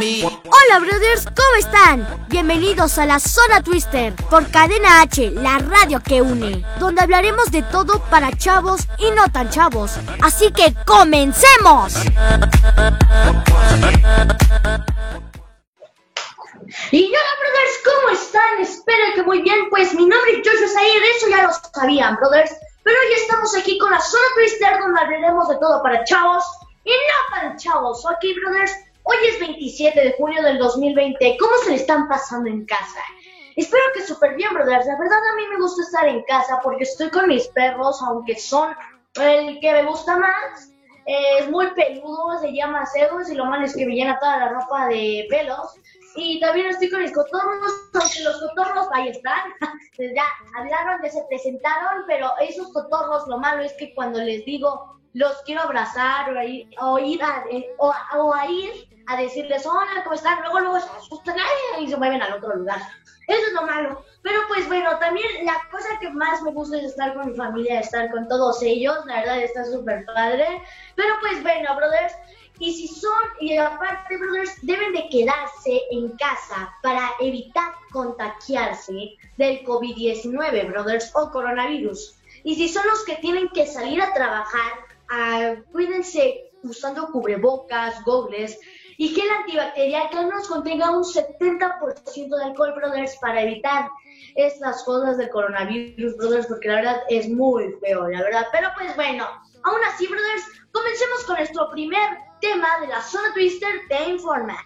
Hola brothers, ¿cómo están? Bienvenidos a la Zona Twister por Cadena H, la radio que une, donde hablaremos de todo para chavos y no tan chavos. Así que comencemos. Y hola brothers, ¿cómo están? Espero que muy bien, pues mi nombre es Joshua Sayer, eso ya lo sabían brothers. Pero hoy estamos aquí con la Zona Twister donde hablaremos de todo para chavos y no para chavos, ¿ok brothers? Hoy es 27 de junio del 2020. ¿Cómo se le están pasando en casa? Espero que súper bien, brothers. La verdad a mí me gusta estar en casa porque estoy con mis perros, aunque son el que me gusta más. es muy peludo, se llama Zeus y lo malo es que me llena toda la ropa de pelos. Y también estoy con mis cotorros, aunque los cotorros ahí están. ya hablaron, ya se presentaron, pero esos cotorros lo malo es que cuando les digo los quiero abrazar o ir, o ir a, eh, o, ir a decirles, hola, ¿cómo están? Luego, luego se asustan y se mueven al otro lugar. Eso es lo malo. Pero pues bueno, también la cosa que más me gusta es estar con mi familia, estar con todos ellos. La verdad está súper padre. Pero pues bueno, brothers. Y si son, y aparte, brothers, deben de quedarse en casa para evitar contagiarse del COVID-19, brothers, o coronavirus. Y si son los que tienen que salir a trabajar, uh, cuídense usando cubrebocas, gogles y gel antibacterial que al menos contenga un 70% de alcohol, brothers, para evitar estas cosas del coronavirus, brothers, porque la verdad es muy feo, la verdad. Pero pues bueno, aún así, brothers, comencemos con nuestro primer tema de la zona Twister de Informa.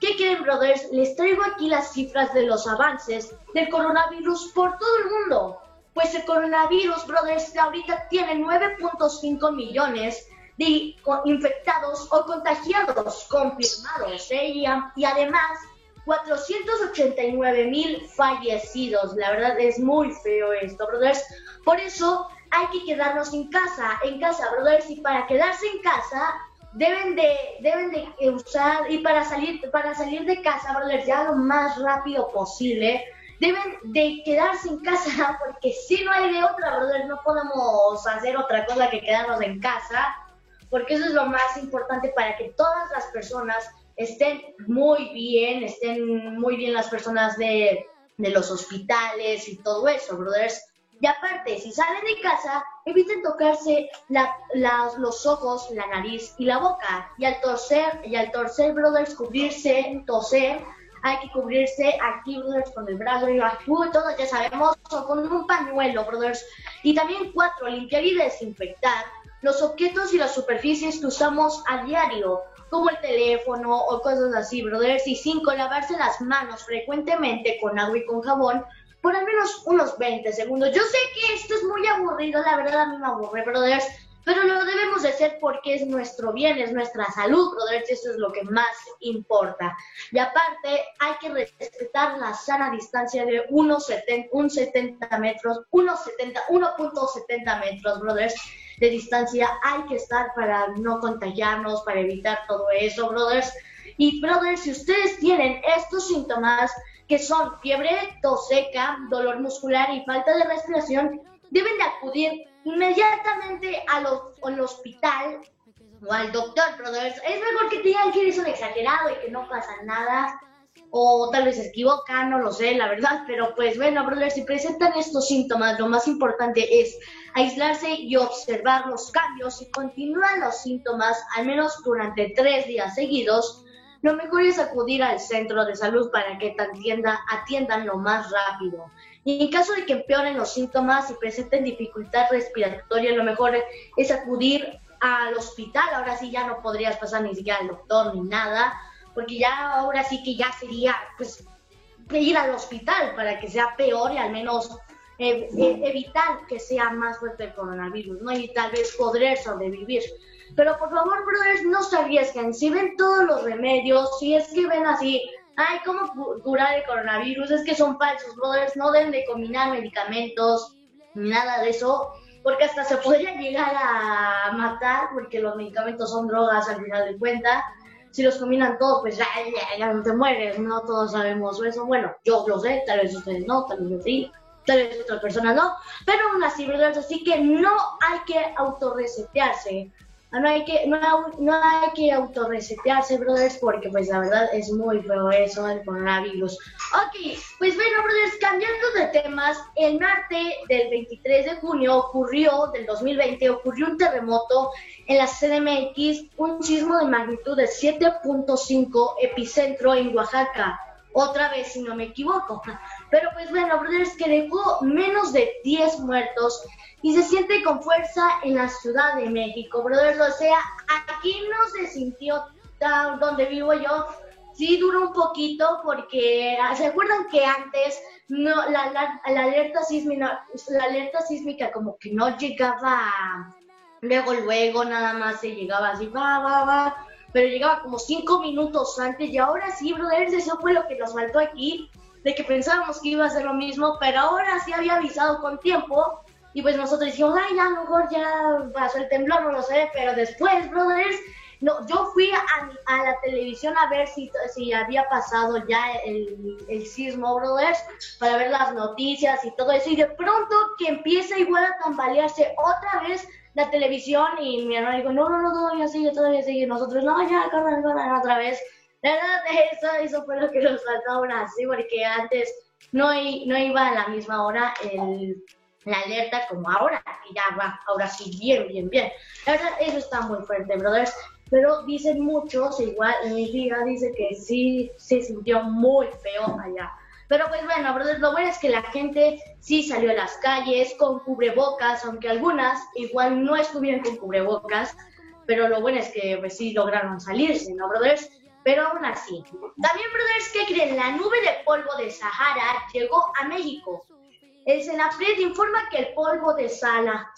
¿Qué quieren, brothers? Les traigo aquí las cifras de los avances del coronavirus por todo el mundo. Pues el coronavirus, brothers, ahorita tiene 9.5 millones de infectados o contagiados confirmados ¿eh? y, y, además 489 mil fallecidos. La verdad es muy feo esto, brothers. Por eso hay que quedarnos en casa, en casa, brothers. Y para quedarse en casa deben de, deben de usar y para salir, para salir de casa, brothers, ya lo más rápido posible. Deben de quedarse en casa porque si no hay de otra, brothers, no podemos hacer otra cosa que quedarnos en casa porque eso es lo más importante para que todas las personas estén muy bien, estén muy bien las personas de, los hospitales y todo eso, brothers. Y aparte, si salen de casa, eviten tocarse los ojos, la nariz y la boca. Y al torcer, y al torcer, brothers, cubrirse, toser, hay que cubrirse aquí, brothers, con el brazo y todo ya sabemos, o con un pañuelo, brothers. Y también cuatro, limpiar y desinfectar los objetos y las superficies que usamos a diario, como el teléfono o cosas así, brothers. Y cinco, lavarse las manos frecuentemente con agua y con jabón por al menos unos 20 segundos. Yo sé que esto es muy aburrido, la verdad a mí me aburre, brothers, pero lo debemos de hacer porque es nuestro bien, es nuestra salud, brothers, eso es lo que más importa. Y aparte, hay que respetar la sana distancia de 1,70 metros, 1.70 metros, brothers de distancia hay que estar para no contagiarnos, para evitar todo eso, brothers. Y brothers, si ustedes tienen estos síntomas que son fiebre, tos seca, dolor muscular y falta de respiración, deben de acudir inmediatamente al, al hospital o al doctor, brothers. Es mejor que te digan que eres un exagerado y que no pasa nada o tal vez se equivocan, no lo sé, la verdad, pero pues bueno, brothers, si presentan estos síntomas, lo más importante es aislarse y observar los cambios. Si continúan los síntomas, al menos durante tres días seguidos, lo mejor es acudir al centro de salud para que te atienda, atiendan lo más rápido. Y en caso de que empeoren los síntomas y presenten dificultad respiratoria, lo mejor es acudir al hospital. Ahora sí ya no podrías pasar ni siquiera al doctor ni nada porque ya ahora sí que ya sería pues ir al hospital para que sea peor y al menos eh, eh, evitar que sea más fuerte el coronavirus, ¿no? Y tal vez poder sobrevivir. Pero por favor, brothers, no se arriesguen. Si ven todos los remedios, si es que ven así, ay, ¿cómo curar el coronavirus? Es que son falsos, brothers, no deben de combinar medicamentos. ni nada de eso, porque hasta se podría llegar a matar, porque los medicamentos son drogas al final de cuentas. Si los combinan todos, pues ya, ya, no te mueres, ¿no? Todos sabemos eso. Bueno, yo lo sé, tal vez ustedes no, tal vez sí, tal vez otras personas no, pero aún así, ¿verdad? Así que no hay que autorresetearse. No hay que, no, no hay que autorresetearse, brothers, porque pues la verdad es muy feo eso del coronavirus. Ok, pues bueno, brothers, cambiando de temas, el martes del 23 de junio ocurrió, del 2020, ocurrió un terremoto en la CDMX, un sismo de magnitud de 7.5 epicentro en Oaxaca. Otra vez, si no me equivoco. Pero pues bueno, brothers, que dejó menos de 10 muertos y se siente con fuerza en la Ciudad de México, brothers. O sea, aquí no se sintió tan donde vivo yo. Sí duró un poquito porque se acuerdan que antes no la, la, alerta sísmica la alerta sísmica como que no llegaba luego luego nada más se llegaba así va va va pero llegaba como cinco minutos antes y ahora sí brothers eso fue lo que nos faltó aquí de que pensábamos que iba a ser lo mismo pero ahora sí había avisado con tiempo y pues nosotros dijimos, ay, ya, a lo mejor ya pasó el temblor, no lo sé, pero después, brothers, no, yo fui a, la televisión a ver si, si había pasado ya el, el, sismo, brothers, para ver las noticias y todo eso, y de pronto que empieza igual a tambalearse otra vez la televisión y mi hermano dijo, no, no, no, todavía sigue, todavía sigue, nosotros, no, ya, corran, corran otra vez. La verdad, eso, eso fue lo que nos faltó ahora sí, porque antes no, no iba a la misma hora el la alerta como ahora, que ya va, ahora sí, bien, bien, bien. La verdad, eso está muy fuerte, brothers. Pero dicen muchos, igual mi hija dice que sí se sintió muy feo allá. Pero pues bueno, brothers, lo bueno es que la gente sí salió a las calles con cubrebocas, aunque algunas igual no estuvieron con cubrebocas. Pero lo bueno es que pues sí lograron salirse, ¿no, brothers? Pero aún así. También, brothers, ¿qué creen? La nube de polvo de Sahara llegó a México el Senapred informa que el polvo de Sahara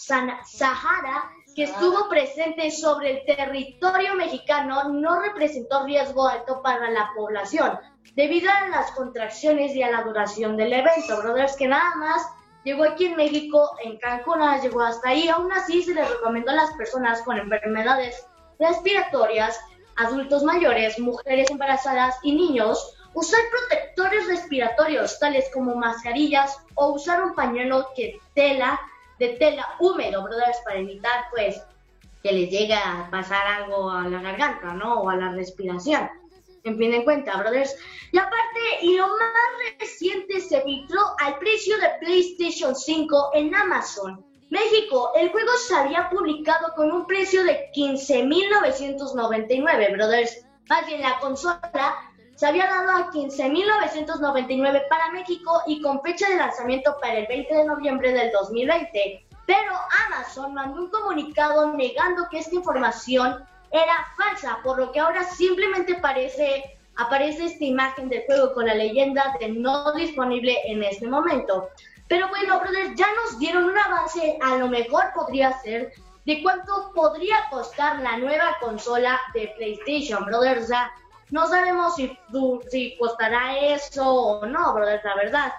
que estuvo presente sobre el territorio mexicano no representó riesgo alto para la población, debido a las contracciones y a la duración del evento. Brothers, que nada más llegó aquí en México, en Cancún, llegó hasta ahí. Aún así, se les recomendó a las personas con enfermedades respiratorias, adultos mayores, mujeres embarazadas y niños Usar protectores respiratorios tales como mascarillas o usar un pañuelo que tela de tela húmedo, brothers, para evitar pues que les llegue a pasar algo a la garganta, ¿no? O a la respiración. En fin de cuenta, brothers. Y aparte, y lo más reciente se filtró al precio de PlayStation 5 en Amazon. México, el juego se había publicado con un precio de 15.999, brothers. Más bien, la consola se había dado a 15.999 para México y con fecha de lanzamiento para el 20 de noviembre del 2020. Pero Amazon mandó un comunicado negando que esta información era falsa, por lo que ahora simplemente aparece, aparece esta imagen del juego con la leyenda de no disponible en este momento. Pero bueno, brothers, ya nos dieron un avance, a lo mejor podría ser, de cuánto podría costar la nueva consola de PlayStation, brothers. O no sabemos si, si costará eso o no, brother, la verdad.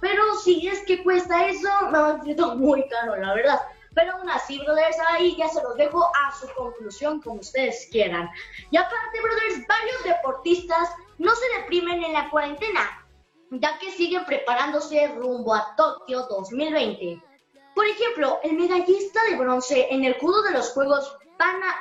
Pero si es que cuesta eso, me a muy caro, la verdad. Pero aún así, brothers, ahí ya se los dejo a su conclusión como ustedes quieran. Y aparte, brothers, varios deportistas no se deprimen en la cuarentena, ya que siguen preparándose rumbo a Tokio 2020. Por ejemplo, el medallista de bronce en el judo de los Juegos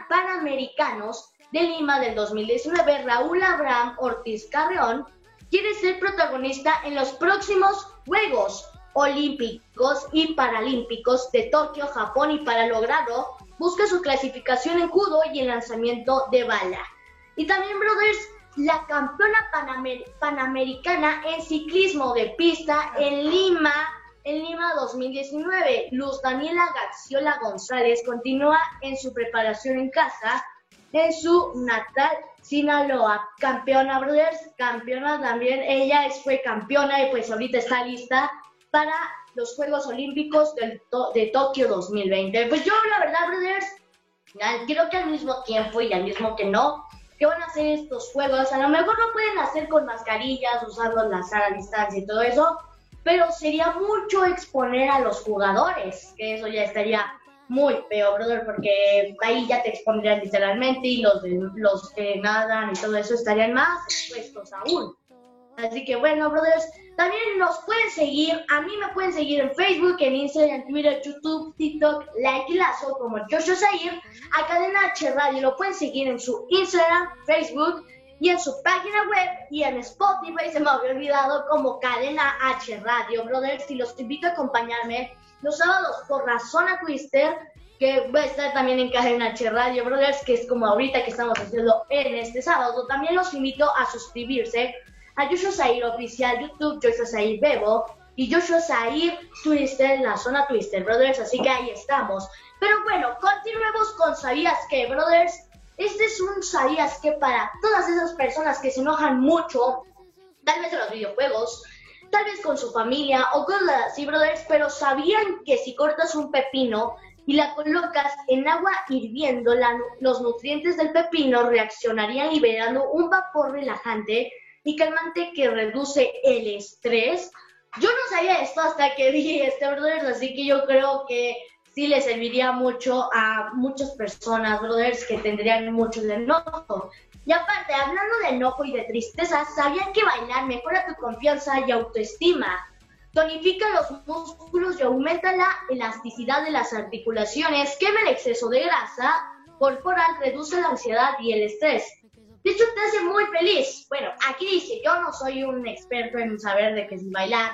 Panamericanos de Lima del 2019, Raúl Abraham Ortiz Carreón, quiere ser protagonista en los próximos Juegos Olímpicos y Paralímpicos de Tokio, Japón y para lograrlo busca su clasificación en judo y el lanzamiento de bala. Y también, brothers, la campeona panamericana en ciclismo de pista en Lima, en Lima 2019, Luz Daniela Garciola González, continúa en su preparación en casa en su natal Sinaloa. Campeona, brothers, campeona también. Ella fue campeona y pues ahorita está lista para los Juegos Olímpicos de Tokio 2020. Pues yo, la verdad, brothers, creo que al mismo tiempo y al mismo que no, que van a hacer estos juegos. A lo mejor no pueden hacer con mascarillas, usando la sala a distancia y todo eso, pero sería mucho exponer a los jugadores, que eso ya estaría muy feo, brother, porque ahí ya te expondrían literalmente y los, los que nadan y todo eso estarían más expuestos aún. Así que bueno, brothers, también nos pueden seguir, a mí me pueden seguir en Facebook, en Instagram, Twitter, YouTube, TikTok, Like y Lazo como Joshua Zahir, a Cadena H Radio, lo pueden seguir en su Instagram, Facebook y en su página web y en Spotify, se me había olvidado como Cadena H Radio, brothers, y los invito a acompañarme los sábados por la zona Twister, que va a estar también en Cadena H Radio, brothers, que es como ahorita que estamos haciendo en este sábado. También los invito a suscribirse a Joshua Zair Oficial YouTube, Joshua Zair Bebo y Joshua Zair Twister en la zona Twister, brothers. Así que ahí estamos. Pero bueno, continuemos con Sabías que, brothers. Este es un Sabías que para todas esas personas que se enojan mucho, tal vez en los videojuegos, tal vez con su familia o con así, brothers, pero sabían que si cortas un pepino y la colocas en agua hirviendo, los nutrientes del pepino reaccionarían liberando un vapor relajante y calmante que reduce el estrés. Yo no sabía esto hasta que vi este, brothers, así que yo creo que sí le serviría mucho a muchas personas, brothers, que tendrían mucho de enojo. Y aparte, hablando de enojo y de tristeza, sabían que bailar mejora tu confianza y autoestima. Tonifica los músculos y aumenta la elasticidad de las articulaciones, quema el exceso de grasa corporal, reduce la ansiedad y el estrés. Hecho, te hace muy feliz. Bueno, aquí dice, yo no soy un experto en saber de que si bailar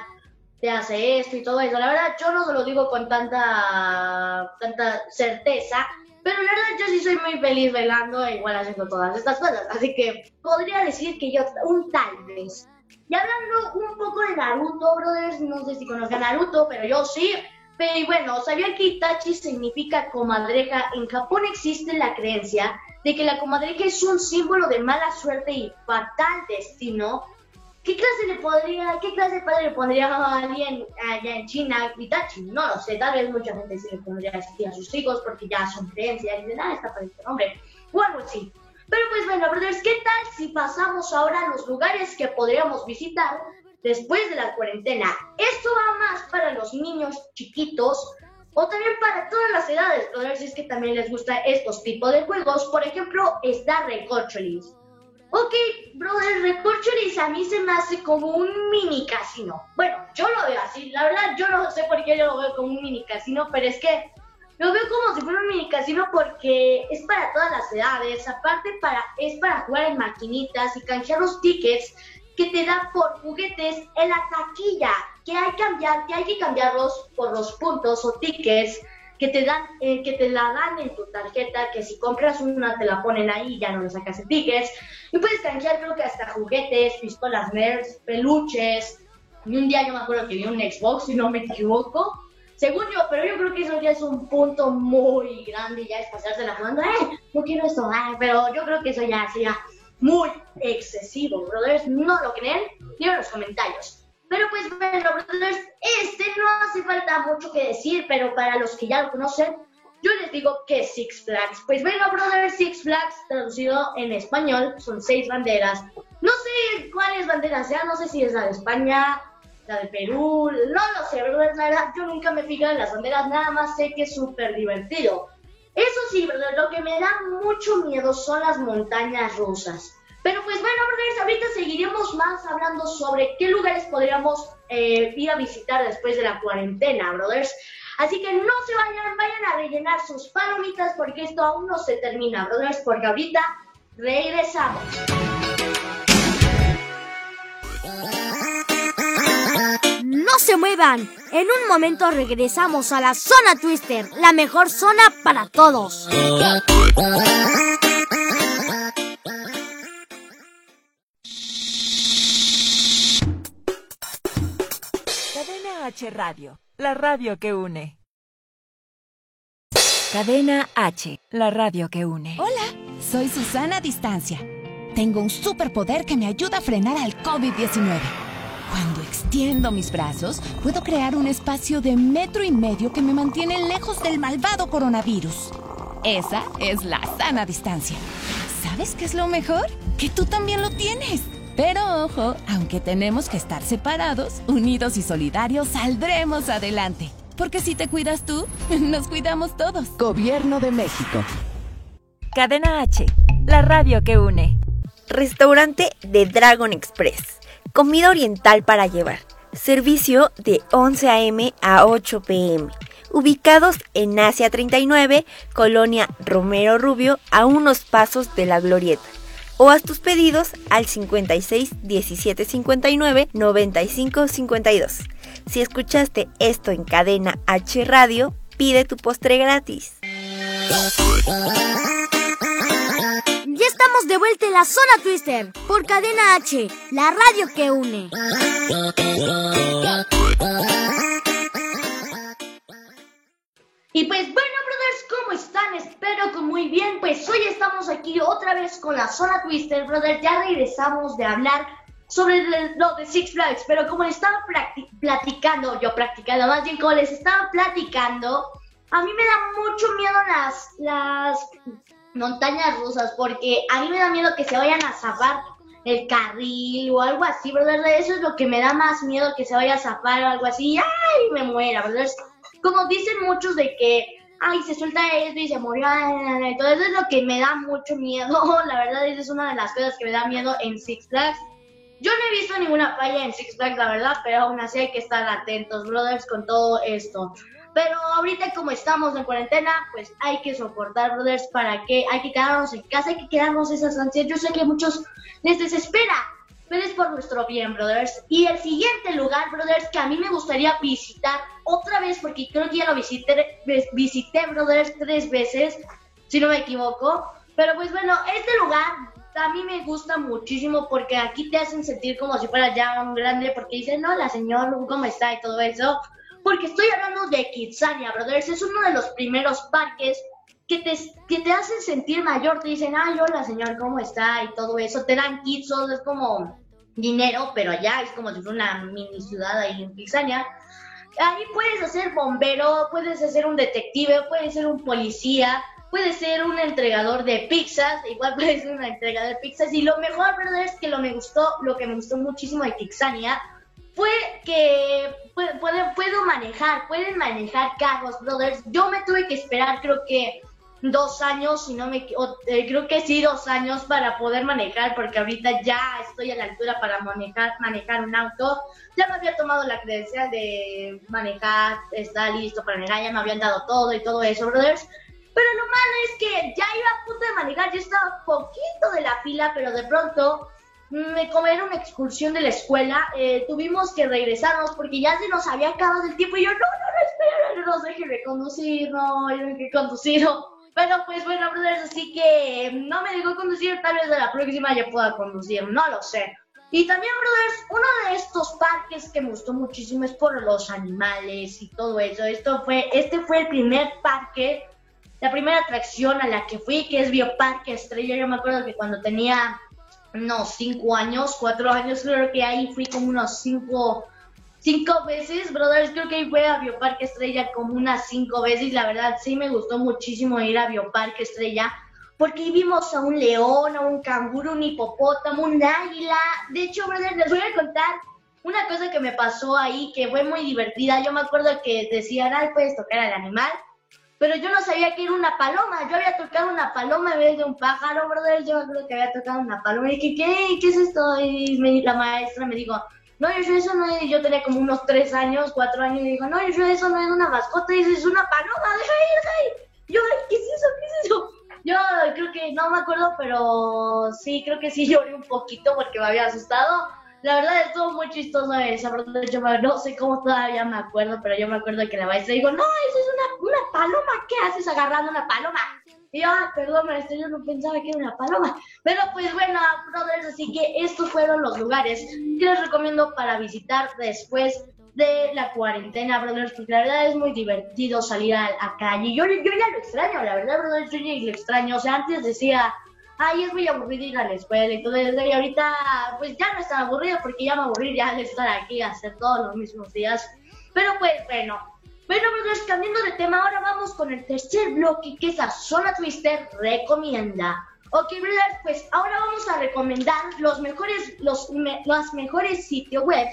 te hace esto y todo eso. La verdad, yo no lo digo con tanta, tanta certeza, pero la verdad yo sí soy muy feliz bailando e igual haciendo todas estas cosas. Así que podría decir que yo un tal vez. Y hablando un poco de Naruto, brothers, no sé si conozcan Naruto, pero yo sí. Pero bueno, ¿sabían que Itachi significa comadreja? En Japón existe la creencia de que la comadreja es un símbolo de mala suerte y fatal destino. ¿Qué clase le podría, qué clase de padre le pondría a alguien allá en China Itachi? No lo sé, tal vez mucha gente sí le pondría así a sus hijos porque ya son creencias y dicen, ah, está para este nombre, o algo así. Pero pues bueno, brothers, ¿qué tal si pasamos ahora a los lugares que podríamos visitar después de la cuarentena? Esto va más para los niños chiquitos, o también para todas las edades, ver si es que también les gusta estos tipos de juegos. Por ejemplo, está Recorcholis. Ok, brother, Recorcholis a mí se me hace como un mini casino. Bueno, yo lo veo así. La verdad, yo no sé por qué yo lo veo como un mini casino, pero es que lo veo como si fuera un mini casino porque es para todas las edades. Aparte, para, es para jugar en maquinitas y canjear los tickets que te dan por juguetes en la taquilla que hay, cambiar, que hay que cambiarlos por los puntos o tickets que te dan, eh, que te la dan en tu tarjeta, que si compras una te la ponen ahí y ya no le sacas el tickets. Y puedes canjear creo que hasta juguetes, pistolas nerds, peluches. Y un día yo me acuerdo que vi un Xbox, si no me equivoco. Según yo, pero yo creo que eso ya es un punto muy grande, ya es pasarse la jugando, eh, no quiero esto, eh, pero yo creo que eso ya sería muy excesivo, brothers. ¿No lo creen? Díganlo en los comentarios. Pero pues bueno, brothers, este no hace falta mucho que decir, pero para los que ya lo conocen, yo les digo que Six Flags. Pues bueno, brothers, Six Flags, traducido en español, son seis banderas. No sé cuáles banderas sean, no sé si es la de España, la de Perú, no lo sé, brothers, la verdad, yo nunca me fijo en las banderas, nada más sé que es súper divertido. Eso sí, brothers, lo que me da mucho miedo son las montañas rusas. Pero pues bueno, brothers, ahorita seguiremos más hablando sobre qué lugares podríamos eh, ir a visitar después de la cuarentena, brothers. Así que no se vayan, vayan a rellenar sus palomitas porque esto aún no se termina, brothers, porque ahorita regresamos. No se muevan, en un momento regresamos a la zona Twister, la mejor zona para todos. H Radio, la radio que une. Cadena H, la radio que une. Hola, soy Susana Distancia. Tengo un superpoder que me ayuda a frenar al COVID-19. Cuando extiendo mis brazos, puedo crear un espacio de metro y medio que me mantiene lejos del malvado coronavirus. Esa es la sana distancia. ¿Sabes qué es lo mejor? Que tú también lo tienes. Pero ojo, aunque tenemos que estar separados, unidos y solidarios, saldremos adelante. Porque si te cuidas tú, nos cuidamos todos. Gobierno de México. Cadena H, la radio que une. Restaurante de Dragon Express. Comida oriental para llevar. Servicio de 11 a.m. a 8 p.m. Ubicados en Asia 39, Colonia Romero Rubio, a unos pasos de la Glorieta. O haz tus pedidos al 56 17 59 95 52. Si escuchaste esto en cadena H Radio, pide tu postre gratis. Ya estamos de vuelta en la zona Twister por Cadena H, la radio que une. Y pues bueno, ¿cómo están? Espero que muy bien. Pues hoy estamos aquí otra vez con la zona Twister, brothers. Ya regresamos de hablar sobre lo de Six Flags, pero como les estaba platicando, yo practicando, más bien como les estaba platicando, a mí me da mucho miedo las, las montañas rusas, porque a mí me da miedo que se vayan a zafar el carril o algo así, brother. Eso es lo que me da más miedo, que se vaya a zafar o algo así. ¡Ay! Me muera, brother. Como dicen muchos de que, ay, se suelta esto y se murió. Entonces es lo que me da mucho miedo. La verdad, esa es una de las cosas que me da miedo en Six Flags. Yo no he visto ninguna falla en Six Flags, la verdad, pero aún así hay que estar atentos, brothers, con todo esto. Pero ahorita como estamos en cuarentena, pues hay que soportar, brothers, para que hay que quedarnos en casa, hay que quedarnos esas ansias. Yo sé que a muchos les desespera, pero es por nuestro bien, brothers. Y el siguiente lugar, brothers, que a mí me gustaría visitar otra vez, porque creo que ya lo visité, visité, brothers, tres veces, si no me equivoco. Pero pues bueno, este lugar a mí me gusta muchísimo porque aquí te hacen sentir como si fuera ya un grande, porque dicen, no, la señora, ¿cómo está? Y todo eso porque estoy hablando de Kidsania, brothers. Es uno de los primeros parques que te, que te hacen sentir mayor. Te dicen, ay, hola, señor, ¿cómo está? Y todo eso. Te dan kits, es como dinero, pero allá es como si fuera una mini ciudad ahí en Kidsania. Ahí puedes hacer bombero, puedes hacer un detective, puedes ser un policía, puedes ser un entregador de pizzas, igual puedes ser un entregador de pizzas. Y lo mejor, verdad, es que lo me gustó, lo que me gustó muchísimo de Kixania fue que puedo manejar, pueden manejar carros, brothers. Yo me tuve que esperar, creo que dos años, si no me eh, creo que sí, dos años para poder manejar, porque ahorita ya estoy a la altura para manejar, manejar un auto. Ya me había tomado la credencial de manejar, está listo para manejar, ya me habían dado todo y todo eso, brothers. Pero lo malo es que ya iba a punto de manejar, ya estaba poquito de la fila, pero de pronto me como era una excursión de la escuela, eh, tuvimos que regresarnos porque ya se nos había acabado el tiempo y yo, no, no, no, espera, no, no, de conducir, no, yo no que conducir. Pero pues bueno, brothers, así que no me dejó conducir, tal vez de la próxima ya pueda conducir, no lo sé. Y también, brothers, uno de estos parques que me gustó muchísimo es por los animales y todo eso. Esto fue, este fue el primer parque, la primera atracción a la que fui, que es Bioparque Estrella. Yo me acuerdo que cuando tenía unos cinco años, cuatro años, creo que ahí fui como unos cinco, cinco veces, brothers, creo que fue a Bioparque Estrella como unas cinco veces, la verdad sí me gustó muchísimo ir a Bioparque Estrella, porque vimos a un león, a un canguro, un hipopótamo, un águila, de hecho, brothers, les voy a contar una cosa que me pasó ahí que fue muy divertida, yo me acuerdo que decían, ay, puedes tocar al animal, pero yo no sabía que era una paloma. Yo había tocado una paloma en vez de un pájaro, brother. Yo creo que había tocado una paloma. Y dije, ¿qué? ¿Qué es esto? Y la maestra me dijo, no, yo eso no es. Yo tenía como unos tres años, cuatro años. Y dijo, no, yo eso no es una mascota. Y es una paloma. Deja ir, deja ir. Yo, ¿qué es eso? ¿Qué es eso? Yo creo que no me acuerdo, pero sí, creo que sí lloré un poquito porque me había asustado la verdad estuvo muy chistoso esa, verdad, yo no sé cómo todavía me acuerdo, pero yo me acuerdo que la maestra digo, no, eso es una, una paloma, ¿qué haces agarrando una paloma? Y ah, perdón, maestra, yo no pensaba que era una paloma. Pero pues bueno, brothers, así que estos fueron los lugares que les recomiendo para visitar después de la cuarentena, brothers, porque la verdad es muy divertido salir a la calle. Yo, yo ya lo extraño, la verdad, brothers, yo ya lo extraño. O sea, antes decía, ay, es muy aburrido ir a la escuela eso. Y ahorita, pues ya no es tan aburrido porque ya me aburrí ya de estar aquí hacer todos los mismos días. Pero pues bueno. Bueno, pues cambiando de tema, ahora vamos con el tercer bloque que es la Zona Twister Recomienda. Ok, brothers, pues ahora vamos a recomendar los mejores, los, los mejores sitios web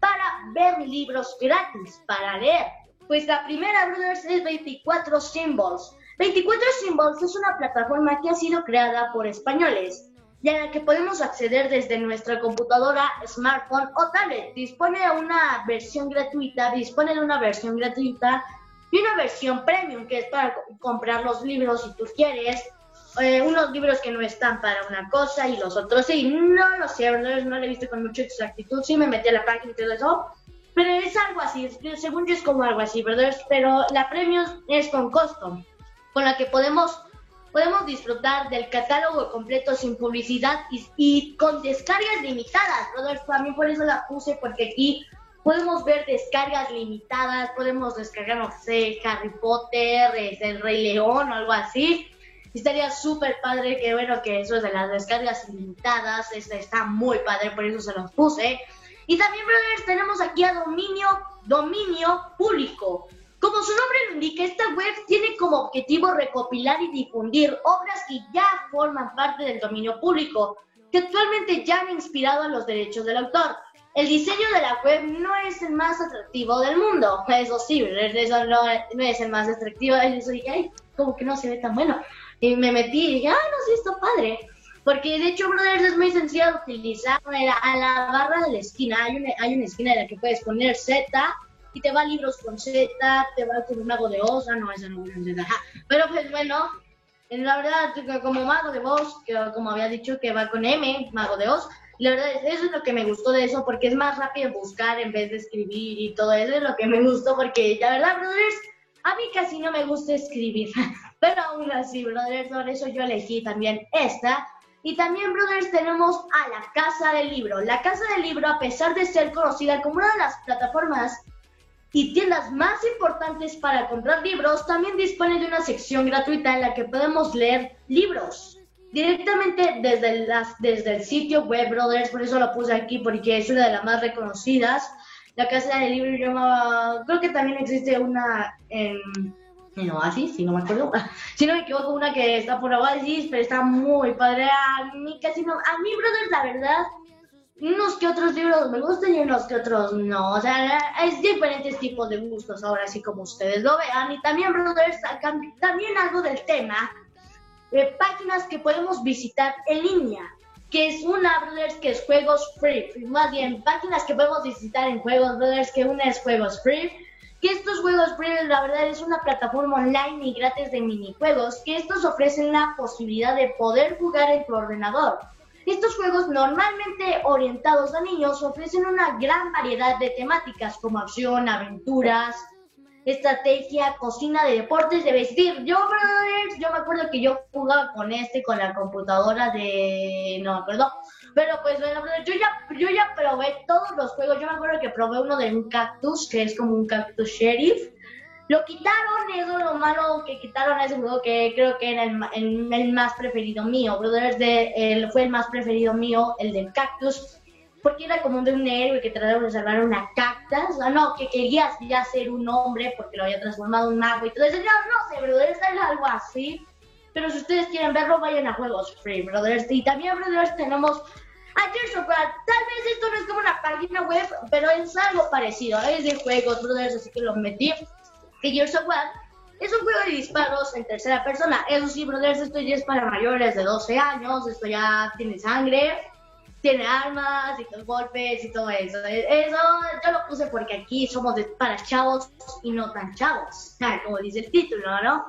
para ver libros gratis, para leer. Pues la primera, brothers, es 24 Symbols. 24 Symbols es una plataforma que ha sido creada por españoles y a la que podemos acceder desde nuestra computadora, smartphone o tablet. Dispone de una versión gratuita, dispone de una versión gratuita y una versión premium que es para comprar los libros si tú quieres. Eh, unos libros que no están para una cosa y los otros sí. No lo sé, no, no lo he visto con mucha exactitud. Sí me metí a la página y todo eso. Pero es algo así, según yo es como algo así, ¿verdad? Pero la premium es con costo, con la que podemos podemos disfrutar del catálogo completo sin publicidad y, con descargas limitadas, brothers. También por eso la puse, porque aquí podemos ver descargas limitadas, podemos descargar, no sé, Harry Potter, El Rey León o algo así. estaría súper padre que, bueno, que eso es de las descargas limitadas, este está muy padre, por eso se los puse. Y también, brothers, tenemos aquí a dominio, dominio público. Como su nombre lo indica, esta web tiene como objetivo recopilar y difundir obras que ya forman parte del dominio público, que actualmente ya han inspirado a los derechos del autor. El diseño de la web no es el más atractivo del mundo, eso sí, eso no, es el más atractivo, eso dije, ay, como que no se ve tan bueno. Y me metí y dije, ah, no, sí, está padre. Porque de hecho, brothers, es muy sencillo de utilizar. A la barra de la esquina hay una, hay una esquina en la que puedes poner Z y te va libros con Z, te va con un mago de Oz, ah, no, ese no es Z, pero pues bueno, en la verdad, como mago de Oz, que como había dicho que va con M, mago de Oz, la verdad, eso es lo que me gustó de eso, porque es más rápido buscar en vez de escribir y todo eso es lo que me gustó, porque la verdad, brothers, a mí casi no me gusta escribir, pero aún así, brothers, por eso yo elegí también esta. Y también, brothers, tenemos a la Casa del Libro. La Casa del Libro, a pesar de ser conocida como una de las plataformas y tiendas más importantes para comprar libros también dispone de una sección gratuita en la que podemos leer libros directamente desde, las, desde el sitio web Brothers, por eso lo puse aquí porque es una de las más reconocidas. La casa de libros llamaba, creo que también existe una en, en Oasis, si no me acuerdo, si no me equivoco, una que está por Oasis, pero está muy padre. A mí casi no, a mí Brothers la verdad unos que otros libros me gustan y unos que otros no. O sea, es diferentes tipos de gustos ahora, así como ustedes lo vean. Y también, brothers, también algo del tema, de páginas que podemos visitar en línea, que es una, brothers, que es juegos free. Más bien, páginas que podemos visitar en juegos, brothers, que una es juegos free. Que estos juegos free, la verdad, es una plataforma online y gratis de minijuegos, que estos ofrecen la posibilidad de poder jugar en tu ordenador estos juegos normalmente orientados a niños ofrecen una gran variedad de temáticas como acción, aventuras, estrategia, cocina, de deportes, de vestir. Yo, brothers, yo me acuerdo que yo jugaba con este, con la computadora de... no me acuerdo. Pero pues bueno, yo ya, yo ya probé todos los juegos. Yo me acuerdo que probé uno de un cactus, que es como un cactus sheriff. Lo quitaron, eso es lo malo que quitaron ese juego que creo que era el, el, más preferido mío. Brothers de, el, fue el más preferido mío, el del cactus, porque era como de un héroe que trataba de salvar una cactus. O no, que quería ya ser un hombre porque lo había transformado en un mago y todo eso. No, no sé, brothers, es algo así. Pero si ustedes quieren verlo, vayan a Juegos Free, brothers. Y también, brothers, tenemos a Gears of War. Tal vez esto no es como una página web, pero es algo parecido. Es de juegos, brothers, así que lo metí que Gears of War es un juego de disparos en tercera persona. Eso sí, brothers, esto ya es para mayores de 12 años, esto ya tiene sangre, tiene armas y los golpes y todo eso. Eso yo lo puse porque aquí somos para chavos y no tan chavos, como dice el título, ¿no?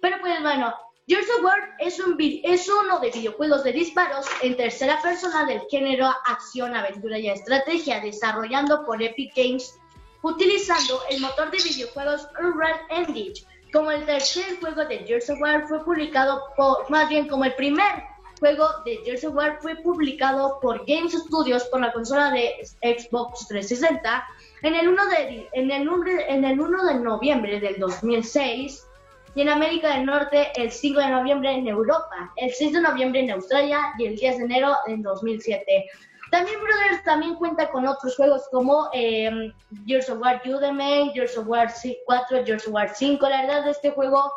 Pero pues bueno, Gears of War es, un, es uno de videojuegos de disparos en tercera persona del género acción, aventura y estrategia, desarrollando por Epic Games utilizando el motor de videojuegos Unreal Engine. Como el tercer juego de Gears of War fue publicado por, más bien como el primer juego de Gears of War fue publicado por Games Studios por la consola de Xbox 360 en el 1 de, en el, en el 1 de noviembre del 2006 y en América del Norte el 5 de noviembre en Europa, el 6 de noviembre en Australia y el 10 de enero en 2007. También Brothers también cuenta con otros juegos como eh, Gears of War Udemy, Gears of War 4, Gears of War 5. La verdad de este juego,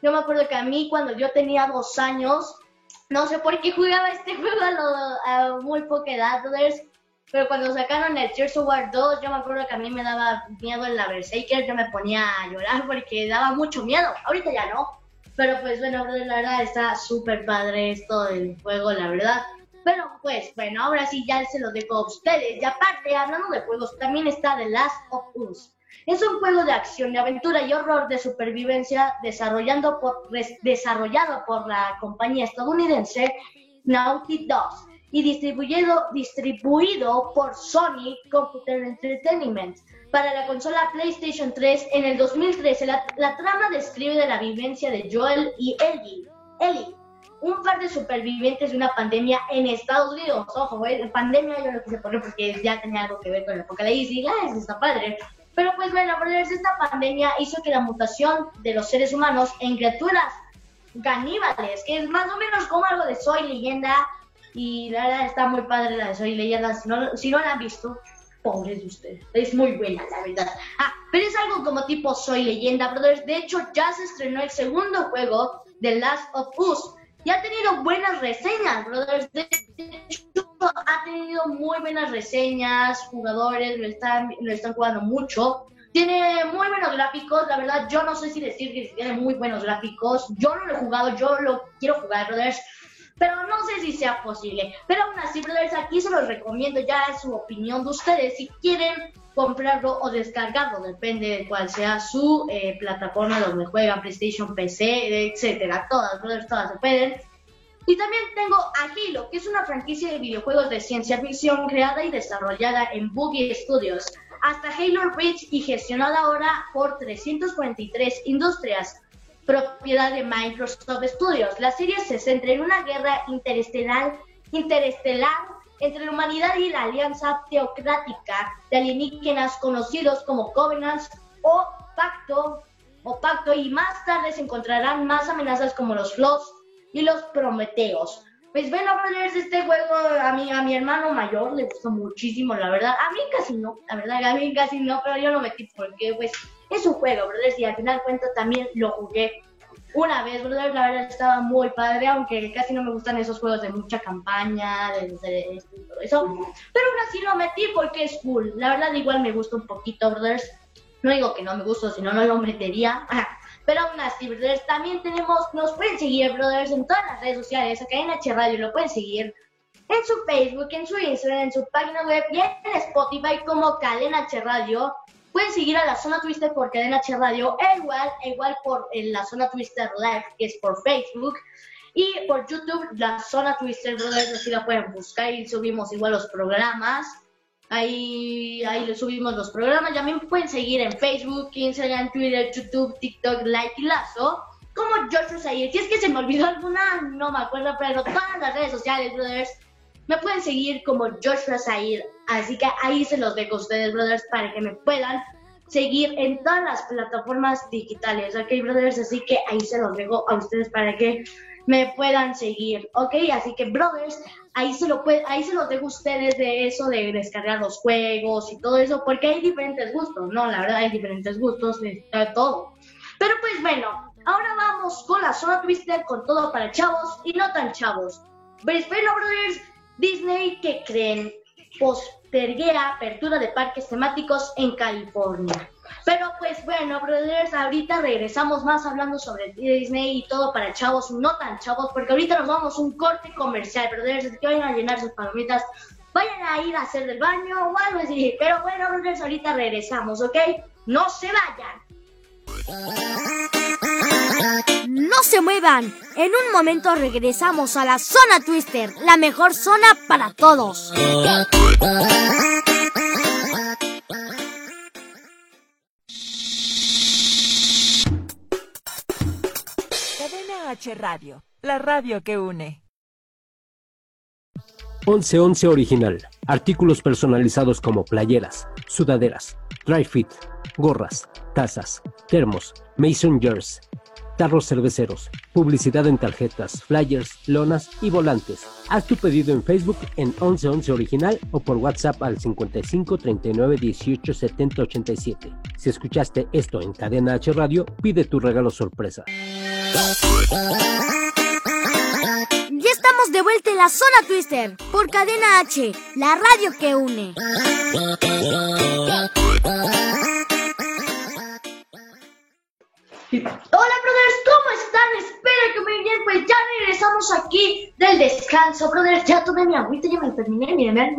yo me acuerdo que a mí cuando yo tenía dos años, no sé por qué jugaba este juego a, muy poca edad, pero cuando sacaron el Gears of War 2, yo me acuerdo que a mí me daba miedo el la Berserker, yo me ponía a llorar porque daba mucho miedo. Ahorita ya no. Pero pues bueno, la verdad está súper padre esto del juego, la verdad. Pero pues bueno, ahora sí ya se lo dejo a ustedes. Y aparte, hablando de juegos, también está The Last of Us. Es un juego de acción, y aventura y horror de supervivencia desarrollando por, desarrollado por la compañía estadounidense Naughty Dogs y distribuido, distribuido por Sony Computer Entertainment. Para la consola PlayStation 3 en el 2013, la, la trama describe de la vivencia de Joel y Ellie, Ellie, un par de supervivientes de una pandemia en Estados Unidos. Ojo, eh, pandemia yo no quise poner porque ya tenía algo que ver con la apocalipsis. Ah, eso está padre. Pero pues bueno, esta pandemia hizo que la mutación de los seres humanos en criaturas caníbales, que es más o menos como algo de Soy Leyenda, y la verdad está muy padre la de Soy Leyenda, si no, si no la han visto, pobres de ustedes, es muy buena la verdad. Ah, pero es algo como tipo Soy Leyenda, brothers, de hecho ya se estrenó el segundo juego de Last of Us, y ha tenido buenas reseñas, brothers, de hecho ha tenido muy buenas reseñas, jugadores lo están, lo están jugando mucho. Tiene muy buenos gráficos, la verdad yo no sé si decir que tiene muy buenos gráficos. Yo no lo he jugado, yo lo quiero jugar, brothers, pero no sé si sea posible. Pero aún así, brothers, aquí se los recomiendo, ya su opinión de ustedes. Si quieren comprarlo o descargarlo, depende de cuál sea su eh, plataforma donde juegan, PlayStation, PC, etcétera. Todas, brothers, todas se pueden. Y también tengo a Halo, que es una franquicia de videojuegos de ciencia ficción creada y desarrollada en Boogie Studios, hasta Halo Reach y gestionada ahora por 343 industrias, propiedad de Microsoft Studios. La serie se centra en una guerra interestelar, interestelar entre la humanidad y la alianza teocrática de alienígenas conocidos como Covenants o Pacto, o Pacto, y más tarde se encontrarán más amenazas como los Flots, y los Prometeos. Pues bueno, brothers, este juego a mi, a mi hermano mayor le gustó muchísimo, la verdad. A mí casi no, la verdad, a mí casi no, pero yo lo metí porque, pues, es un juego, brothers, y al final cuento también lo jugué una vez, brothers, la verdad estaba muy padre, aunque casi no me gustan esos juegos de mucha campaña, de, de, todo eso. Pero aún así lo metí porque es cool. La verdad, igual me gusta un poquito, brothers. No digo que no me gusta, sino no lo metería. Pero aún así, brothers, también tenemos, nos pueden seguir, brothers, en todas las redes sociales, acá en H Radio lo pueden seguir. En su Facebook, en su Instagram, en su página web y en Spotify como Cadena H Radio. Pueden seguir a la Zona Twister por Cadena H Radio, e igual, e igual por en la Zona Twister Live, que es por Facebook. Y por YouTube, la Zona Twister, brothers, así la pueden buscar y subimos igual los programas. Ahí, ahí le subimos los programas. También pueden seguir en Facebook, Instagram, Twitter, YouTube, TikTok, Like y Lazo. Como Joshua Sayer. Si es que se me olvidó alguna, no me acuerdo, pero todas las redes sociales, brothers, me pueden seguir como Joshua Sayer. Así que ahí se los dejo a ustedes, brothers, para que me puedan seguir en todas las plataformas digitales, ¿ok, brothers? Así que ahí se los dejo a ustedes para que me puedan seguir, ¿ok? Así que, brothers, ahí se lo puede, ahí se los dejo a ustedes de eso de descargar los juegos y todo eso, porque hay diferentes gustos, ¿no? La verdad hay diferentes gustos de, todo. Pero pues bueno, ahora vamos con la zona Twister con todo para chavos y no tan chavos. Pues bueno, brothers, Disney, ¿qué creen? Posterguea apertura de parques temáticos en California. Pero pues bueno, brothers, ahorita regresamos más hablando sobre Disney y todo para chavos, no tan chavos, porque ahorita nos vamos a un corte comercial, brothers, que vayan a llenar sus palomitas, vayan a ir a hacer del baño o algo así. Pero bueno, brothers, ahorita regresamos, ¿ok? No se vayan. No se muevan. En un momento regresamos a la zona Twister, la mejor zona para todos. H Radio, la radio que une. 1111 Original. Artículos personalizados como playeras, sudaderas, dry fit, gorras, tazas, termos, mason jars, tarros cerveceros, publicidad en tarjetas, flyers, lonas y volantes. Haz tu pedido en Facebook en 1111 Original o por WhatsApp al 55 39 18 70 87. Si escuchaste esto en Cadena H Radio, pide tu regalo sorpresa. Y vuelta en la zona Twister por Cadena H, la radio que une. Espero que muy bien. Pues ya regresamos aquí del descanso, brothers. Ya tomé mi agüita, ya me terminé, miren, miren,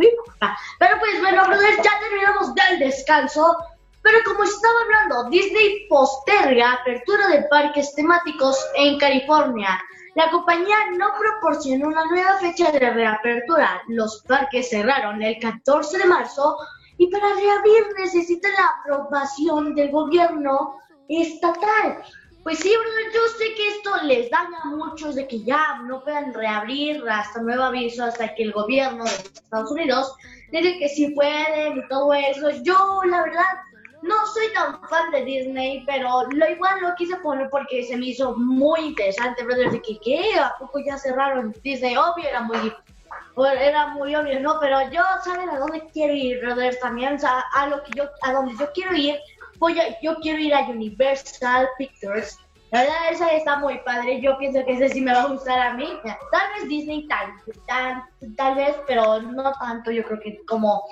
Pero pues bueno, brothers, ya terminamos del descanso. Pero como estaba hablando, Disney posterga apertura de parques temáticos en California. La compañía no proporcionó una nueva fecha de reapertura. Los parques cerraron el 14 de marzo y para reabrir necesita la aprobación del gobierno estatal. Pues sí, yo sé que esto les daña a muchos de que ya no puedan reabrir hasta nuevo aviso, hasta que el gobierno de Estados Unidos dice que sí pueden y todo eso. Yo, la verdad, no soy tan fan de Disney, pero lo igual lo quise poner porque se me hizo muy interesante, brother, de que, ¿qué? ¿A poco ya cerraron Disney? Obvio, era muy era muy obvio, ¿no? Pero yo, ¿saben a dónde quiero ir, brothers? También, a lo que yo, a donde yo quiero ir voy yo quiero ir a Universal Pictures. La verdad, esa está muy padre. Yo pienso que ese sí me va a gustar a mí. Tal vez Disney, tal, tal, tal vez, pero no tanto. Yo creo que como,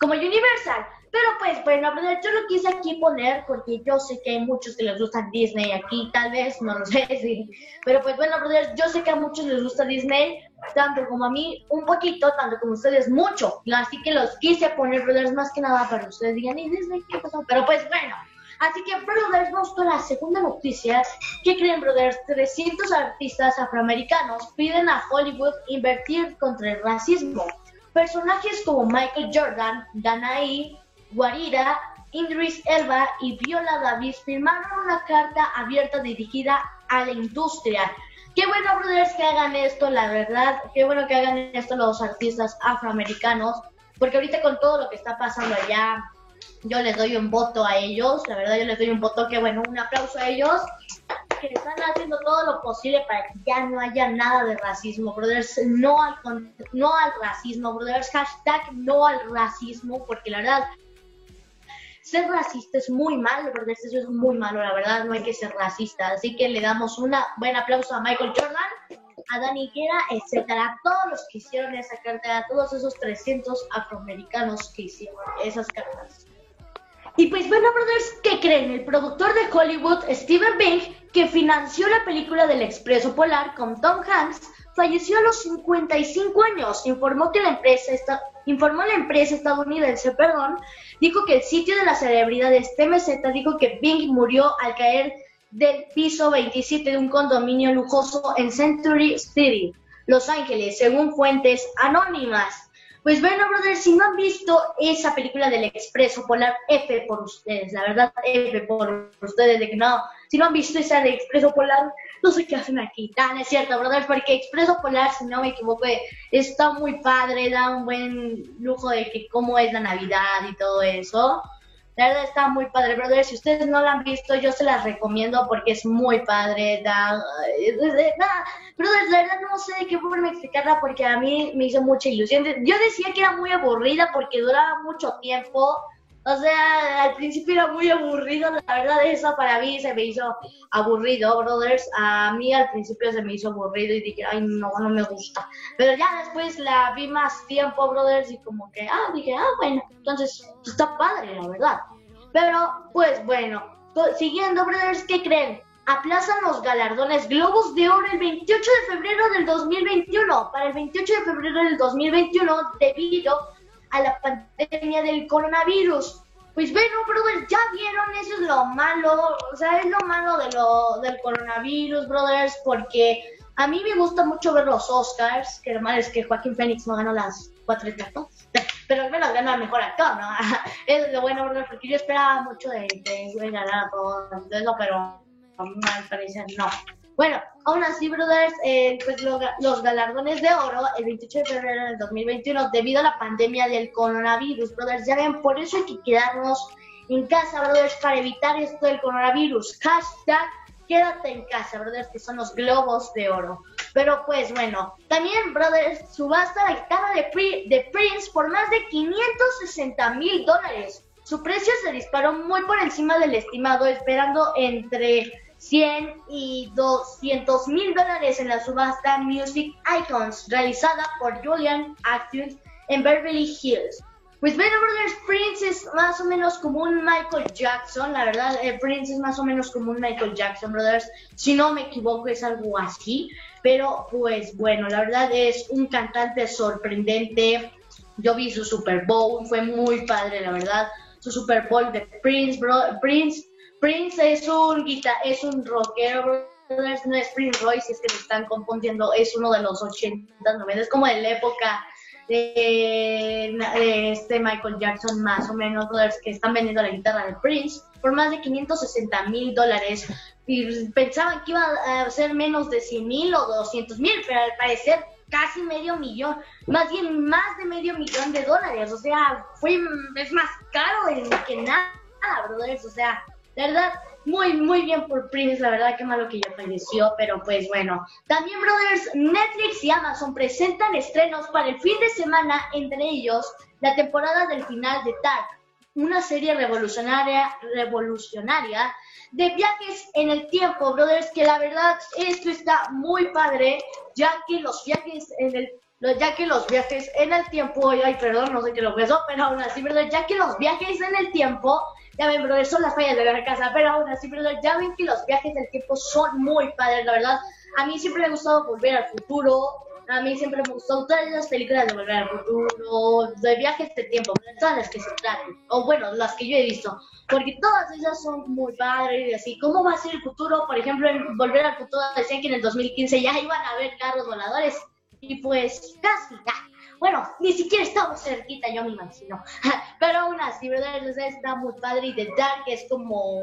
como Universal. Pero pues bueno, yo lo quise aquí poner porque yo sé que hay muchos que les gustan Disney aquí, tal vez, no lo sé. Pero pues bueno, yo sé que a muchos les gusta Disney, tanto como a mí, un poquito, tanto como ustedes, mucho. Así que los quise poner, brothers, más que nada para que ustedes digan, ¿y Disney qué pasó? Pero pues bueno. Así que, brothers, vamos con la segunda noticia. ¿Qué creen, brothers? 300 artistas afroamericanos piden a Hollywood invertir contra el racismo. Personajes como Michael Jordan, Danae, Guarira, Idris Elba y Viola Davis firmaron una carta abierta dirigida a la industria. Qué bueno, brothers, que hagan esto, la verdad. Qué bueno que hagan esto los artistas afroamericanos. Porque ahorita con todo lo que está pasando allá, yo les doy un voto a ellos. La verdad, yo les doy un voto. Qué bueno, un aplauso a ellos. Que están haciendo todo lo posible para que ya no haya nada de racismo, brothers. No al, no al racismo, brothers. Hashtag no al racismo. Porque la verdad, ser racista es muy malo, porque eso es muy malo, la verdad, no hay que ser racista. Así que le damos un buen aplauso a Michael Jordan, a Dani Guerra, etcétera, a todos los que hicieron esa carta, a todos esos 300 afroamericanos que hicieron esas cartas. Y pues bueno, brothers, ¿qué creen? El productor de Hollywood, Steven Bing, que financió la película del Expreso Polar con Tom Hanks, falleció a los 55 años. Informó que la empresa está, informó la empresa estadounidense, perdón, dijo que el sitio de las celebridades TMZ dijo que Bing murió al caer del piso 27 de un condominio lujoso en Century City, Los Ángeles, según fuentes anónimas. Pues bueno, brothers, si no han visto esa película del Expreso Polar, F por ustedes, la verdad, F por ustedes, de que no, si no han visto esa de Expreso Polar, no sé qué hacen aquí. Ah, es cierto, brothers, porque Expreso Polar, si no me equivoco, está muy padre, da un buen lujo de que cómo es la Navidad y todo eso. La verdad está muy padre, brothers. Si ustedes no la han visto, yo se las recomiendo porque es muy padre. Da, nada, brothers, la verdad no sé qué forma explicarla porque a mí me hizo mucha ilusión. Yo decía que era muy aburrida porque duraba mucho tiempo o sea, al principio era muy aburrido, la verdad eso para mí se me hizo aburrido, brothers. A mí al principio se me hizo aburrido y dije, ay, no, no me gusta. Pero ya después la vi más tiempo, brothers, y como que, ah, dije, ah, bueno, entonces está padre, la verdad. Pero, pues bueno, siguiendo, brothers, ¿qué creen? Aplazan los galardones Globos de Oro el 28 de febrero del 2021, para el 28 de febrero del 2021, debido a la pandemia del coronavirus. Pues bueno, brothers, ya vieron, eso es lo malo, o sea, es lo malo de lo, del coronavirus, brothers, porque a mí me gusta mucho ver los Oscars, que mal es que Joaquín Phoenix no ganó las cuatro estatuas, pero al menos ganó el mejor actor, ¿no? es lo bueno, brothers, porque yo esperaba mucho de, de, ganar todo eso, pero al parecer no. Bueno, aún así, brothers, eh, pues los galardones de oro el 28 de febrero del 2021 debido a la pandemia del coronavirus, brothers. Ya ven, por eso hay que quedarnos en casa, brothers, para evitar esto del coronavirus. Hashtag quédate en casa, brothers, que son los globos de oro. Pero pues bueno, también, brothers, subasta la guitarra de, de Prince por más de 560 mil dólares. Su precio se disparó muy por encima del estimado, esperando entre 100 y 200 mil dólares en la subasta Music Icons realizada por Julian Atkins en Beverly Hills. Pues bueno, Brothers, Prince es más o menos como un Michael Jackson, la verdad, eh, Prince es más o menos como un Michael Jackson, Brothers, si no me equivoco es algo así, pero pues bueno, la verdad es un cantante sorprendente, yo vi su Super Bowl, fue muy padre, la verdad, su Super Bowl de Prince, bro, Prince, Prince es un guitar es un rockero, Brothers, no es Prince Royce, es que se están confundiendo, es uno de los 80, 90, es como de la época de, este Michael Jackson más o menos dólares que están vendiendo la guitarra de Prince por más de 560 mil dólares. Y pensaban que iba a ser menos de 100 mil o 200 mil, pero al parecer casi medio millón, más bien más de medio millón de dólares, o sea, fue es más caro que nada, brothers, o sea, la verdad, muy, muy bien por Prince, la verdad, qué malo que ya falleció, pero pues bueno. También, brothers, Netflix y Amazon presentan estrenos para el fin de semana, entre ellos la temporada del final de Dark, una serie revolucionaria, revolucionaria de viajes en el tiempo, brothers, que la verdad esto está muy padre, ya que los viajes en el ya que los viajes en el tiempo, ay, perdón, no sé qué lo pensó, pero aún así, ¿verdad? Ya que los viajes en el tiempo ya ven, brother, son las fallas de la casa, pero aún así, brother, ya ven que los viajes del tiempo son muy padres, la verdad. A mí siempre me ha gustado volver al futuro, a mí siempre me gustado todas las películas de volver al futuro, de viajes de tiempo, todas las que se tratan, o bueno, las que yo he visto, porque todas ellas son muy padres y así. ¿Cómo va a ser el futuro? Por ejemplo, en Volver al futuro decían que en el 2015 ya iban a haber carros voladores, y pues casi, ya bueno, ni siquiera estamos cerquita, yo me imagino. Pero aún así, ¿verdad? está muy padre de Dark es como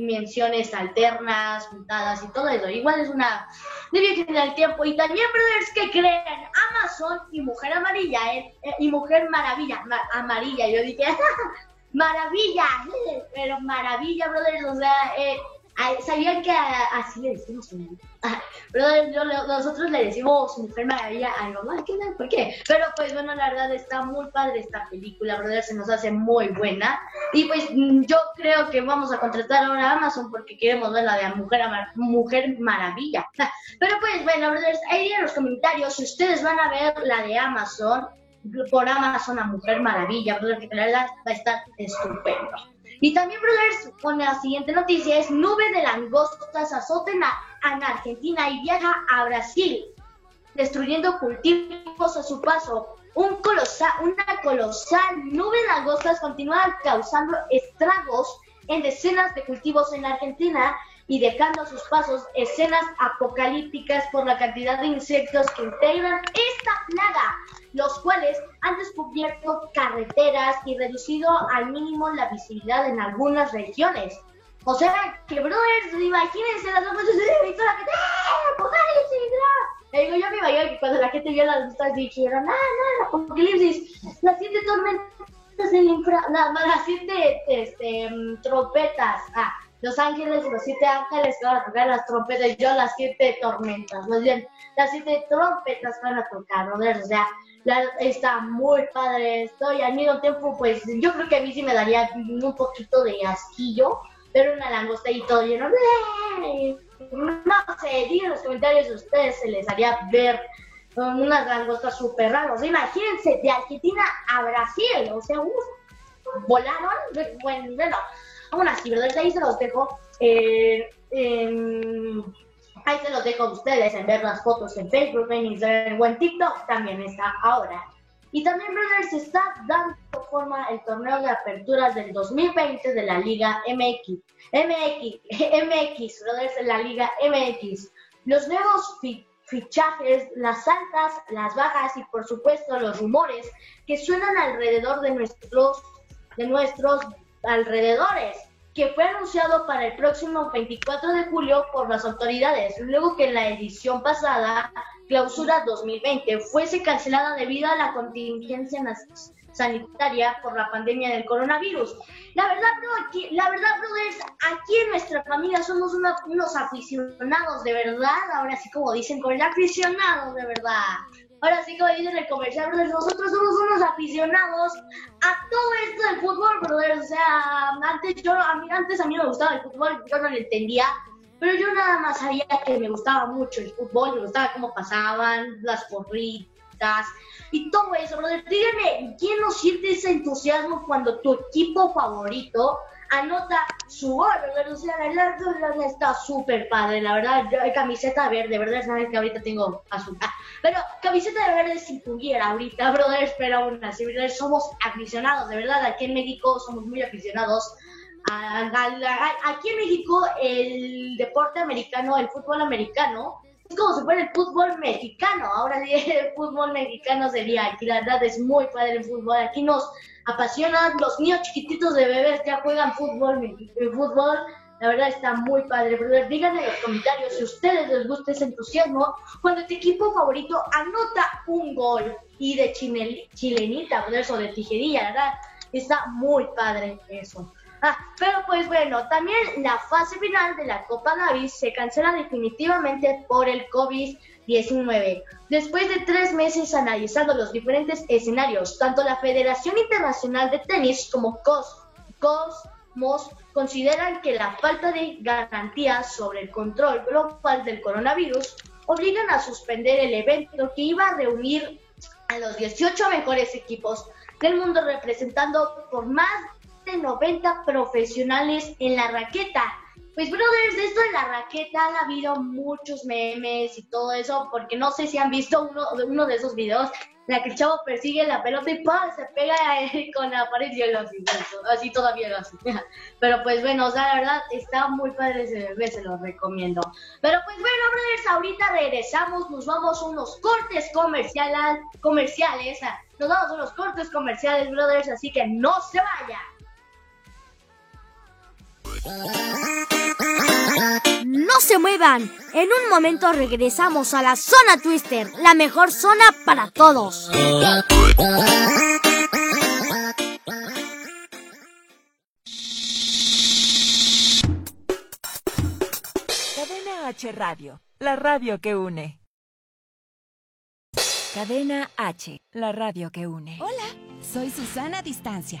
menciones alternas, juntadas y todo eso. Igual es una de viaje el tiempo. Y también, brothers, que creen Amazon y Mujer Amarilla, eh, eh, y Mujer Maravilla, Amarilla. Yo dije, maravilla, pero maravilla, brothers, o sea, eh, ¿Sabían que así le decimos Pero nosotros le decimos Mujer Maravilla a mamá, ¿qué ¿Por qué? Pero pues bueno, la verdad está muy padre esta película, brother, se nos hace muy buena. Y pues mm, yo creo que vamos a contratar ahora a Amazon porque queremos ver la de Mujer, Mujer Maravilla. Pero pues bueno, brothers, ahí en los comentarios si ustedes van a ver la de Amazon, por Amazon a Mujer Maravilla, brother, que la verdad va a estar estupendo. Y también, brothers, con la siguiente noticia es nube de langostas azoten a, Argentina y viaja a Brasil, destruyendo cultivos a su paso. Un colosal, una colosal nube de langostas continúa causando estragos en decenas de cultivos en Argentina y dejando a sus pasos escenas apocalípticas por la cantidad de insectos que integran esta plaga, los cuales han descubierto carreteras y reducido al mínimo la visibilidad en algunas regiones. O sea, que brothers, imagínense las dos de la gente, ¡ah! ¡Apocalipsis! Le digo, yo me imagino que cuando la gente vio las luces dijeron, ¡ah, no, apocalipsis! Las siete tormentas del infra... las siete este, mm, trompetas. Ah, los ángeles los siete ángeles van a tocar las trompetas, y yo las siete tormentas, más bien, las siete trompetas van a tocar, ¿no? O sea, está muy padre esto y al mismo tiempo, pues yo creo que a mí sí me daría un poquito de asquillo, pero una langosta y todo lleno. No sé, digan en los comentarios si ustedes se les haría ver unas langostas súper raras. Imagínense, de Argentina a Brasil, o sea, volaron, bueno, bueno Aún así, ¿verdad? Ahí se los dejo. Eh, ahí se los dejo a ustedes en ver las fotos en Facebook, en Instagram o en TikTok. También está ahora. Y también, brothers, se está dando forma el torneo de aperturas del 2020 de la Liga MX. MX, MX, brothers, la Liga MX. Los nuevos fichajes, las altas, las bajas y por supuesto los rumores que suenan alrededor de nuestros, de nuestros alrededores, que fue anunciado para el próximo 24 de julio por las autoridades, luego que la edición pasada, clausura 2020, fuese cancelada debido a la contingencia sanitaria por la pandemia del coronavirus. La verdad, bro, aquí, la verdad, brothers, aquí en nuestra familia somos unos aficionados de verdad, ahora sí como dicen, con el aficionado de verdad. Ahora sí, como dicen el comercial, brothers, nosotros somos unos aficionados a todo esto del fútbol, brother. O sea, antes yo, a mí, antes a mí me gustaba el fútbol, yo no lo entendía. pero yo nada más sabía que me gustaba mucho el fútbol, me gustaba cómo pasaban, las porritas y todo eso, brother. Díganme, ¿quién no siente ese entusiasmo cuando tu equipo favorito anota su gol, la verdad está súper padre, la verdad, yo, camiseta verde, ¿verdad? Saben que ahorita tengo azul. Ah, pero camiseta de verde si tuviera ahorita, brother, pero aún así, ¿verdad? Somos aficionados, de verdad, aquí en México somos muy aficionados. aquí en México el deporte americano, el fútbol americano, como si fuera el fútbol mexicano. Ahora sí, el fútbol mexicano sería aquí, la verdad es muy padre el fútbol. Aquí nos apasiona, los niños chiquititos de bebés ya juegan fútbol, fútbol. La verdad está muy padre, brother. Díganme en los comentarios si a ustedes les gusta ese entusiasmo cuando tu equipo favorito anota un gol y de chilenita, brother, o de tijerilla, ¿verdad? Está muy padre eso. Ah, pero pues bueno, también la fase final de la Copa Davis se cancela definitivamente por el COVID-19. Después de tres meses analizando los diferentes escenarios, tanto la Federación Internacional de Tenis como Cosmos consideran que la falta de garantías sobre el control global del coronavirus obligan a suspender el evento que iba a reunir a los 18 mejores equipos del mundo representando por más 90 profesionales en la raqueta. Pues, brothers, de esto de la raqueta han habido muchos memes y todo eso, porque no sé si han visto uno, uno de esos videos en la que el chavo persigue la pelota y ¡pum! se pega con la pared y así, así todavía lo hace. Pero pues bueno, o sea, la verdad está muy padre ese bebé, se lo recomiendo. Pero pues bueno, brothers, ahorita regresamos, nos vamos a unos cortes comerciales, comerciales, nos vamos a unos cortes comerciales, brothers, así que no se vayan. No se muevan. En un momento regresamos a la zona Twister, la mejor zona para todos. Cadena H Radio, la radio que une. Cadena H, la radio que une. Hola, soy Susana Distancia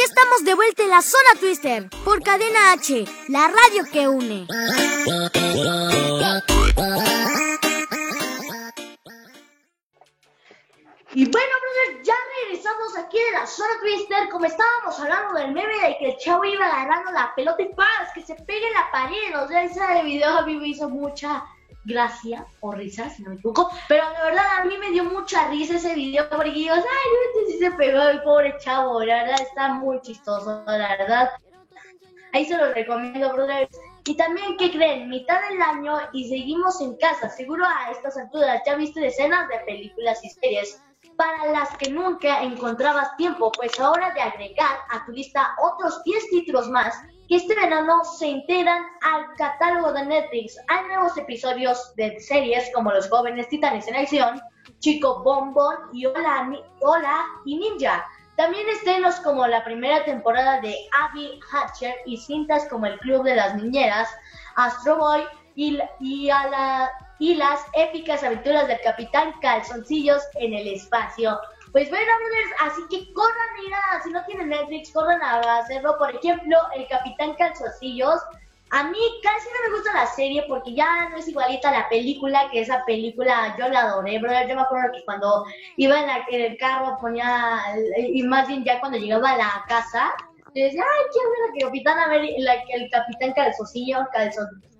Ya estamos de vuelta en la zona Twister por Cadena H, la radio que une. Y bueno, brothers, ya regresamos aquí de la zona Twister. Como estábamos hablando del meme de que el chavo iba agarrando la pelota y ¡paz! que se pegue la pared. O sea, ese video a mí me hizo mucha gracia o risa, si no me equivoco. Pero la verdad a mí me dio mucha risa ese video porque digo, ay, si se pegó el pobre chavo. La verdad está muy chistoso, la verdad. Ahí se lo recomiendo, brothers. Y también, ¿qué creen? Mitad del año y seguimos en casa. Seguro a estas alturas ya viste decenas de películas y series para las que nunca encontrabas tiempo, pues ahora de agregar a tu lista otros 10 títulos más este verano se integran al catálogo de Netflix. Hay nuevos episodios de series como Los jóvenes titanes en acción, Chico Bombón y Hola, y Ninja. También estrenos como la primera temporada de Abby Hatcher y cintas como El Club de las Niñeras, Astro Boy y las épicas aventuras del Capitán Calzoncillos en el espacio. Pues bueno, brothers, así que corran, mira, si no tienen Netflix, corran a hacerlo. Por ejemplo, El Capitán Calzoncillos. A mí casi no me gusta la serie porque ya no es igualita a la película, que esa película yo la adoré, brother. Yo me acuerdo que cuando iba en, el carro ponía, y más bien ya cuando llegaba a la casa, le decía, ay, quiero ver la Capitán, a ver el Capitán Calzoncillo,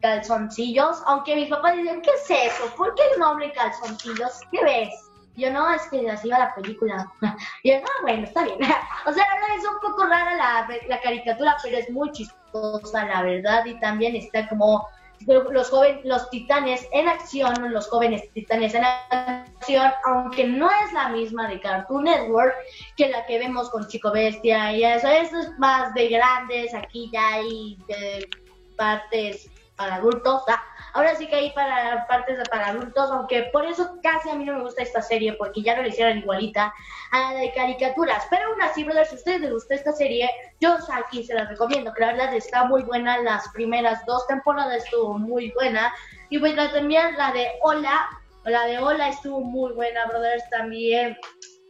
calzoncillos. Aunque mis papás dicen, ¿qué es eso? ¿Por qué el nombre Calzoncillos? ¿Qué ves? Yo no, es que así va la película. Yo, no, bueno, está bien. o sea, es un poco rara la, la caricatura, pero es muy chistosa, la verdad. Y también está como los jóvenes, los titanes en acción, los jóvenes titanes en acción, aunque no es la misma de Cartoon Network que la que vemos con Chico Bestia y eso, eso es más de grandes, aquí ya hay de partes para adultos. Ah, ahora sí que hay para partes para adultos, aunque por eso casi a mí no me gusta esta serie, porque ya no le hicieron igualita a la de caricaturas. Pero aún así, brothers, si ustedes les gusta esta serie, yo aquí se las recomiendo, que la verdad está muy buena. Las primeras dos temporadas estuvo muy buena. Y pues también la de Hola, la de Hola estuvo muy buena, brothers, también.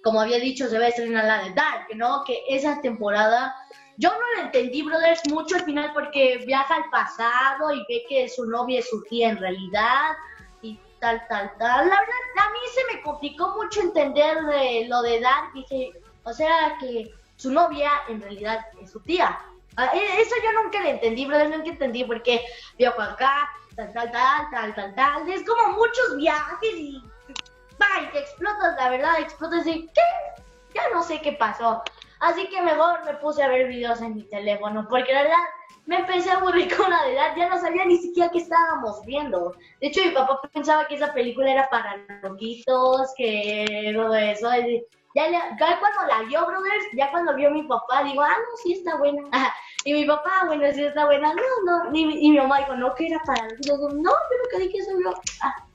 Como había dicho, se va a estrenar la de Dark, ¿no? Que esa temporada yo no lo entendí, brothers, mucho al final porque viaja al pasado y ve que su novia es su tía en realidad y tal, tal, tal. La verdad, a mí se me complicó mucho entender de lo de Dark. Dije, o sea, que su novia en realidad es su tía. Ah, e, eso yo nunca lo entendí, brothers, nunca entendí porque viajo acá, tal, tal, tal, tal, tal, tal. Es como muchos viajes y... ¡Ay! Que explotas, la verdad, explotas y... ¿Qué? Ya no sé qué pasó. Así que mejor me puse a ver videos en mi teléfono, porque la verdad me empecé a aburrir con la edad, ya no sabía ni siquiera qué estábamos viendo. De hecho, mi papá pensaba que esa película era para loquitos, que todo eso. Ya, ya, cuando la vio, brothers, ya cuando vio mi papá, digo, ah, no, sí está buena. y mi papá, bueno, sí está buena. No, no. Y, y mi mamá dijo, no, que era para loquitos. No, pero que dije eso, yo. Ah,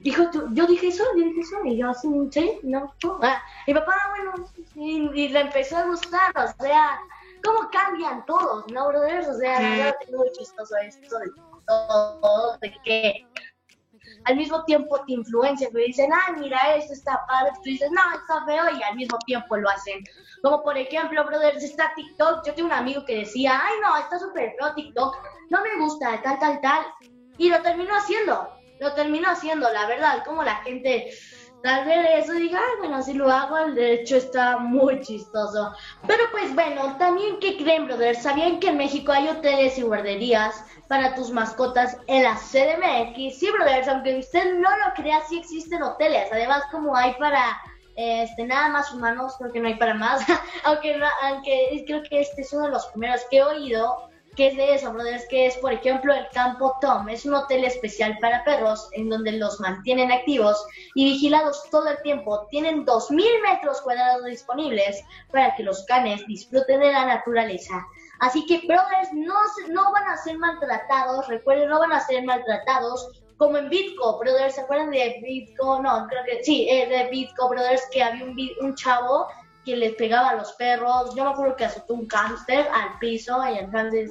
dijo, yo dije eso, yo dije eso, y yo así, sí, no, ah, y papá, bueno, y, le empezó a gustar, o sea, cómo cambian todos, ¿no, brothers? O sea, verdad es muy chistoso esto de todo, de que al mismo tiempo te influencian, te dicen, ay, mira, esto está padre, tú dices, no, está feo, y al mismo tiempo lo hacen. Como por ejemplo, brothers, está TikTok, yo tengo un amigo que decía, ay, no, está súper feo TikTok, no me gusta, tal, tal, tal, y lo terminó haciendo lo termino haciendo, la verdad, como la gente tal vez eso diga, bueno, si lo hago, de hecho está muy chistoso. Pero pues bueno, también, ¿qué creen, brothers? ¿Sabían que en México hay hoteles y guarderías para tus mascotas en la CDMX? Sí, brothers, aunque usted no lo crea, sí existen hoteles. Además, como hay para este, nada más humanos, creo que no hay para más. aunque, aunque creo que este es uno de los primeros que he oído ¿Qué es de eso, brothers? Que es, por ejemplo, el Campo Tom. Es un hotel especial para perros en donde los mantienen activos y vigilados todo el tiempo. Tienen 2.000 metros cuadrados disponibles para que los canes disfruten de la naturaleza. Así que, brothers, no, no van a ser maltratados. Recuerden, no van a ser maltratados como en Bitco, brothers, ¿se acuerdan de Bitco? No, creo que sí, eh, de Bitco, brothers, que había un, un chavo que les pegaba a los perros. Yo me acuerdo que azotó un cáncer al piso y entonces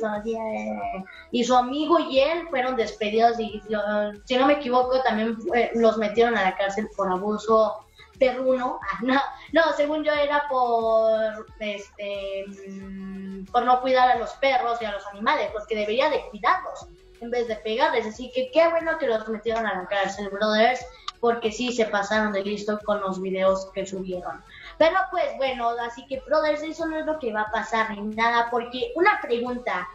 y su amigo y él fueron despedidos y si no me equivoco también los metieron a la cárcel por abuso perruno. No, no, según yo era por este mm, por no cuidar a los perros y a los animales, porque debería de cuidarlos en vez de pegarles. Así que qué bueno que los metieron a la cárcel, brothers, porque sí se pasaron de listo con los videos que subieron. Pero pues bueno, así que, brothers, eso no es lo que va a pasar ni nada, porque una pregunta.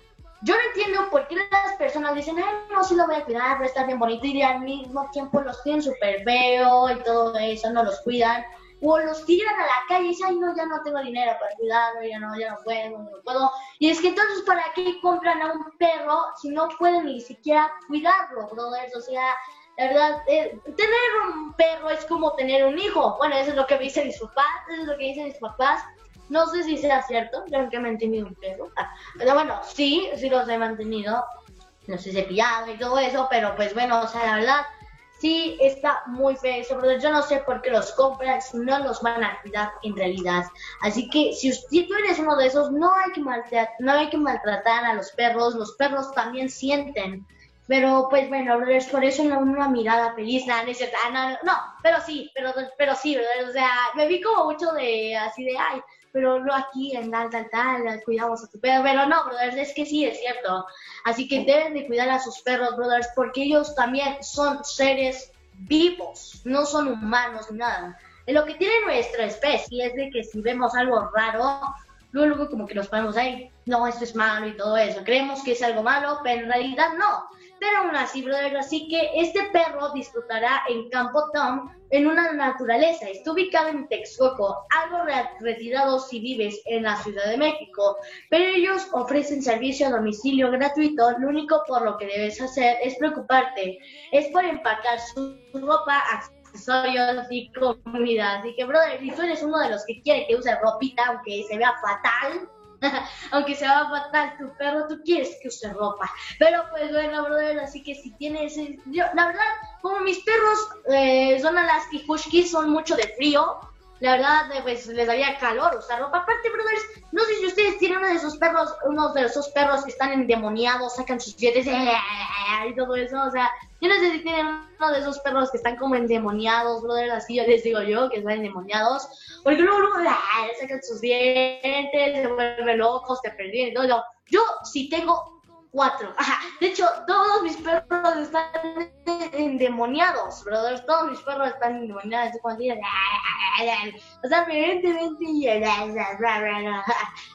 Yo no entiendo por qué las personas dicen, ay, no, sí lo voy a cuidar, va a estar bien bonito, y al mismo tiempo los tienen súper feo y todo eso, no los cuidan. O los tiran a la calle y dicen, ay, no, ya no tengo dinero para cuidarlo, ya no, ya no puedo, no puedo. Y es que entonces, ¿para qué compran a un perro si no pueden ni siquiera cuidarlo, brothers? O sea, la verdad, eh, tener un perro es como tener un hijo. Bueno, eso es lo que dicen mis papás, eso es lo que dicen mis papás. No sé si sea cierto, yo nunca he mantenido un perro. Ah, pero bueno, sí, sí los he mantenido. No sé, cepillado y todo eso, pero pues bueno, o sea, la verdad, sí está muy feo eso, pero yo no sé por qué los compran si no los van a cuidar en realidad. Así que si, usted, tú eres uno de esos, no hay que maltratar, no hay que maltratar a los perros, los perros también sienten pero pues bueno, es por eso una, una mirada feliz, nada, no, no, no, no, pero sí, pero, pero sí, ¿verdad? O sea, me vi como mucho de así de, ay, pero no aquí en tal, tal, tal, cuidamos a tu perro, pero no, brothers, es que sí, es cierto. Así que deben de cuidar a sus perros, brothers, porque ellos también son seres vivos, no son humanos nada. Lo que tiene nuestra especie es de que si vemos algo raro, luego como que nos ponemos ahí, no, esto es malo y todo eso. Creemos que es algo malo, pero en realidad no. Pero aún así, brother, así que este perro disfrutará en Campo Tom en una naturaleza. Está ubicado en Texcoco, algo retirado si vives en la Ciudad de México. Pero ellos ofrecen servicio a domicilio gratuito. Lo único por lo que debes hacer es preocuparte. Es por empacar su ropa, accesorios y comida. Así que, brother, si tú eres uno de los que quiere que use ropita, aunque se vea fatal, Aunque se va a matar tu perro, tú quieres que use ropa. Pero pues bueno, brother, así que si tienes... Yo, la verdad, como mis perros eh, son Alasky Huskies, son mucho de frío, la verdad, eh, pues les daría calor usar ropa. Aparte, brothers, no sé si ustedes tienen uno de esos perros, uno de esos perros que están endemoniados, sacan sus dientes y todo eso. O sea, yo no sé si tienen uno de esos perros que están como endemoniados, brothers, así yo les digo yo, que están endemoniados. Porque luego, luego, sacan sus dientes, se vuelven locos, te perdí y todo. Yo, si tengo cuatro. De hecho, todos mis perros están endemoniados, brothers. Todos mis perros están endemoniados. O sea, evidentemente.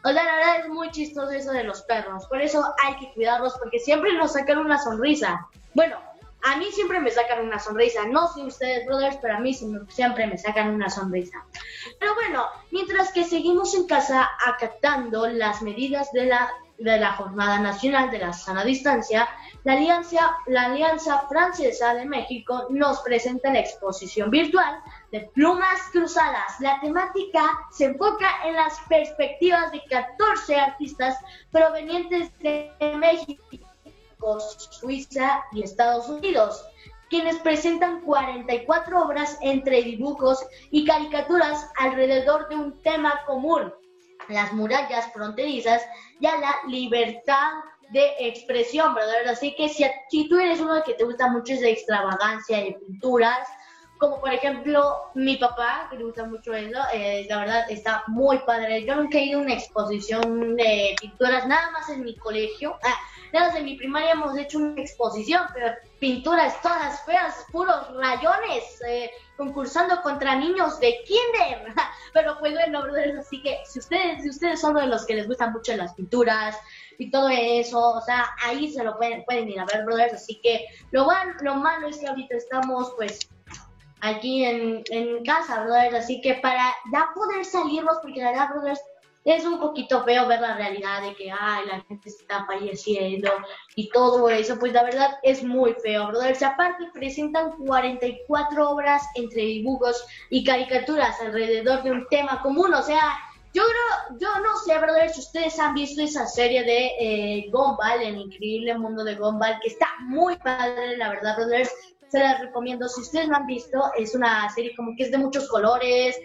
O sea, la verdad es muy chistoso eso de los perros. Por eso hay que cuidarlos porque siempre nos sacan una sonrisa. Bueno, a mí siempre me sacan una sonrisa. No sé ustedes, brothers, pero a mí siempre me sacan una sonrisa. Pero bueno, mientras que seguimos en casa acatando las medidas de la de la Jornada Nacional de la Sana Distancia, la Alianza, la Alianza Francesa de México nos presenta la exposición virtual de Plumas Cruzadas. La temática se enfoca en las perspectivas de 14 artistas provenientes de México, Suiza y Estados Unidos quienes presentan 44 obras entre dibujos y caricaturas alrededor de un tema común, las murallas fronterizas y a la libertad de expresión, brother. Así que si, si tú eres uno que te gusta mucho esa extravagancia de pinturas, como por ejemplo mi papá, que le gusta mucho eso, eh, la verdad está muy padre. Yo nunca he ido a una exposición de pinturas, nada más en mi colegio. Ah, nada más en mi primaria hemos hecho una exposición, pero pinturas todas feas, puros rayones, eh, concursando contra niños de kinder. pero pues bueno, brothers, así que si ustedes, si ustedes son de los que les gustan mucho las pinturas y todo eso, o sea, ahí se lo pueden, pueden ir a ver, brothers. Así que lo, van, lo malo es que ahorita estamos pues aquí en, en casa, brothers. Así que para ya poder salirnos, porque la verdad, brothers, es un poquito feo ver la realidad de que, ay, la gente está falleciendo y todo eso, pues la verdad es muy feo, brothers. Aparte, presentan 44 obras entre dibujos y caricaturas alrededor de un tema común, o sea, yo creo, yo no sé, brothers, si ustedes han visto esa serie de eh, Gumball, el increíble mundo de Gumball, que está muy padre, la verdad, brothers se las recomiendo. Si ustedes no han visto, es una serie como que es de muchos colores,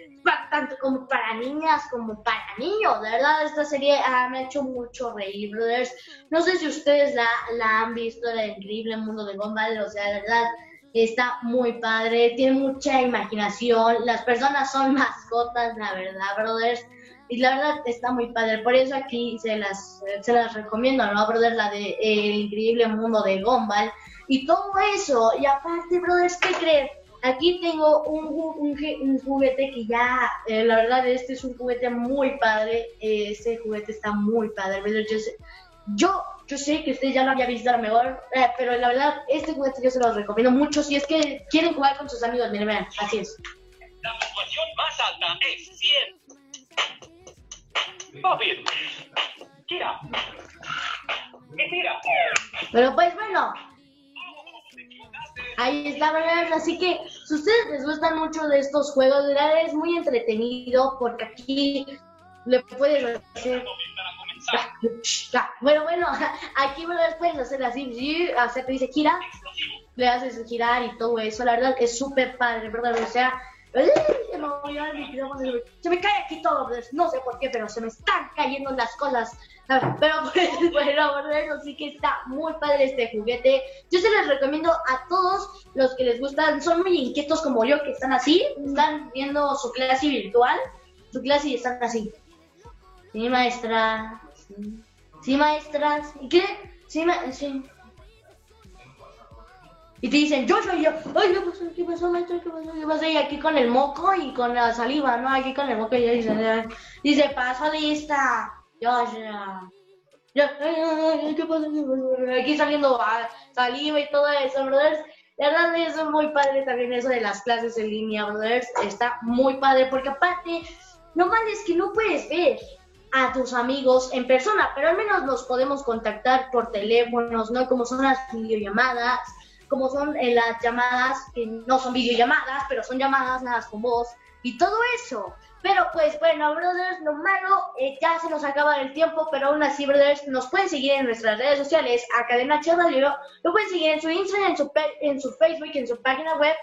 tanto como para niñas como para niños. De verdad, esta serie ah, me ha hecho mucho reír, brothers. No sé si ustedes la, la han visto, el increíble mundo de Gumball, o sea, de verdad. Está muy padre, tiene mucha imaginación, las personas son mascotas, la verdad, brothers y la verdad está muy padre. Por eso aquí se las, se las recomiendo, ¿no, brothers? La de El increíble mundo de Gumball y todo eso. Y aparte, brothers, ¿qué crees? Aquí tengo un, un, juguete que ya, eh, la verdad, este es un juguete muy padre. este juguete está muy padre. Yo sé, yo, yo sé que usted ya lo había visto a lo mejor, eh, pero la verdad, este juguete yo se los recomiendo mucho si es que quieren jugar con sus amigos. Miren, vean, así es. La puntuación más alta es 100. Papi, tira. ¿Qué tira? Pero pues bueno, Ahí está, ¿verdad? Así que si ustedes les gustan mucho de estos juegos, verdad es muy entretenido porque aquí le puedes hacer... Bueno, bueno, aquí ¿verdad? puedes hacer así, hacer, te dice gira, le haces girar y todo eso, la verdad es súper padre, ¿verdad? O sea, se me cae aquí todo, no sé por qué, pero se me están cayendo las cosas. Pero pues, bueno, bueno, sí que está muy padre este juguete. Yo se les recomiendo a todos los que les gustan, son muy inquietos como yo, que están así, están viendo su clase virtual, su clase y están así. Sí, maestra. Sí, maestras. ¿Y qué? Sí, ma sí y te dicen, yo soy yo, ay, ¿qué pasó? ¿Qué pasó, maestro? ¿Qué pasó? ¿Qué pasó? Y aquí con el moco y con la saliva, ¿no? Aquí con el moco y ya dicen, dice, paso lista, yo, ya, ya, ¿qué pasó? Aquí saliendo ah, saliva y todo eso, brothers. La verdad es muy padre también eso de las clases en línea, brothers. Está muy padre porque aparte, lo malo es que no puedes ver a tus amigos en persona, pero al menos los podemos contactar por teléfonos, ¿no? Como son las videollamadas como son eh, las llamadas que no son videollamadas, pero son llamadas nada con voz y todo eso. Pero pues bueno, brothers, lo malo, eh, ya se nos acaba el tiempo, pero aún así, brothers, nos pueden seguir en nuestras redes sociales, a Cadena Radio, lo pueden seguir en su Instagram, en su, en su Facebook, en su página web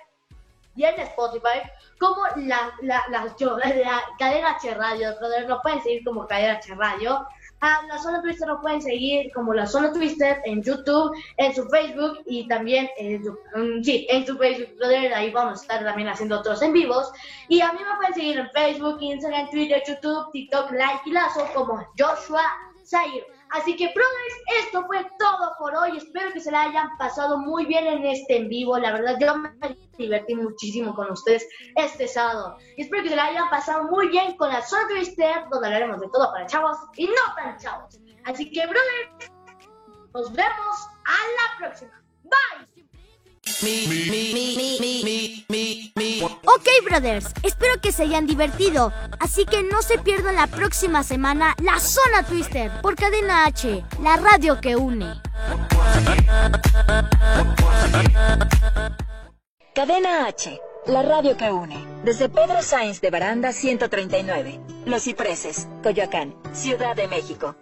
y en Spotify, como la, la, la, la Cadena H Radio, brothers, lo pueden seguir como Cadena H Radio. A la Zona Twister lo pueden seguir como la Zona Twister en YouTube, en su Facebook y también en su, mm, sí, en su Facebook, brother. Ahí vamos a estar también haciendo otros en vivos. Y a mí me pueden seguir en Facebook, Instagram, Twitter, YouTube, TikTok, Like y Lazo como Joshua Zaire. Así que, brothers, esto fue todo por hoy. Espero que se la hayan pasado muy bien en este en vivo. La verdad, yo me divertí muchísimo con ustedes este sábado. Y espero que se la hayan pasado muy bien con la Zona Twister, donde hablaremos de todo para chavos y no tan chavos. Así que, brothers, nos vemos a la próxima. Bye. Ok, brothers, espero que se hayan divertido. Así que no se pierdan la próxima semana la Zona Twister por Cadena H, la radio que une. Cadena H, la radio que une. Desde Pedro Sáenz de Baranda 139, Los Cipreses, Coyoacán, Ciudad de México.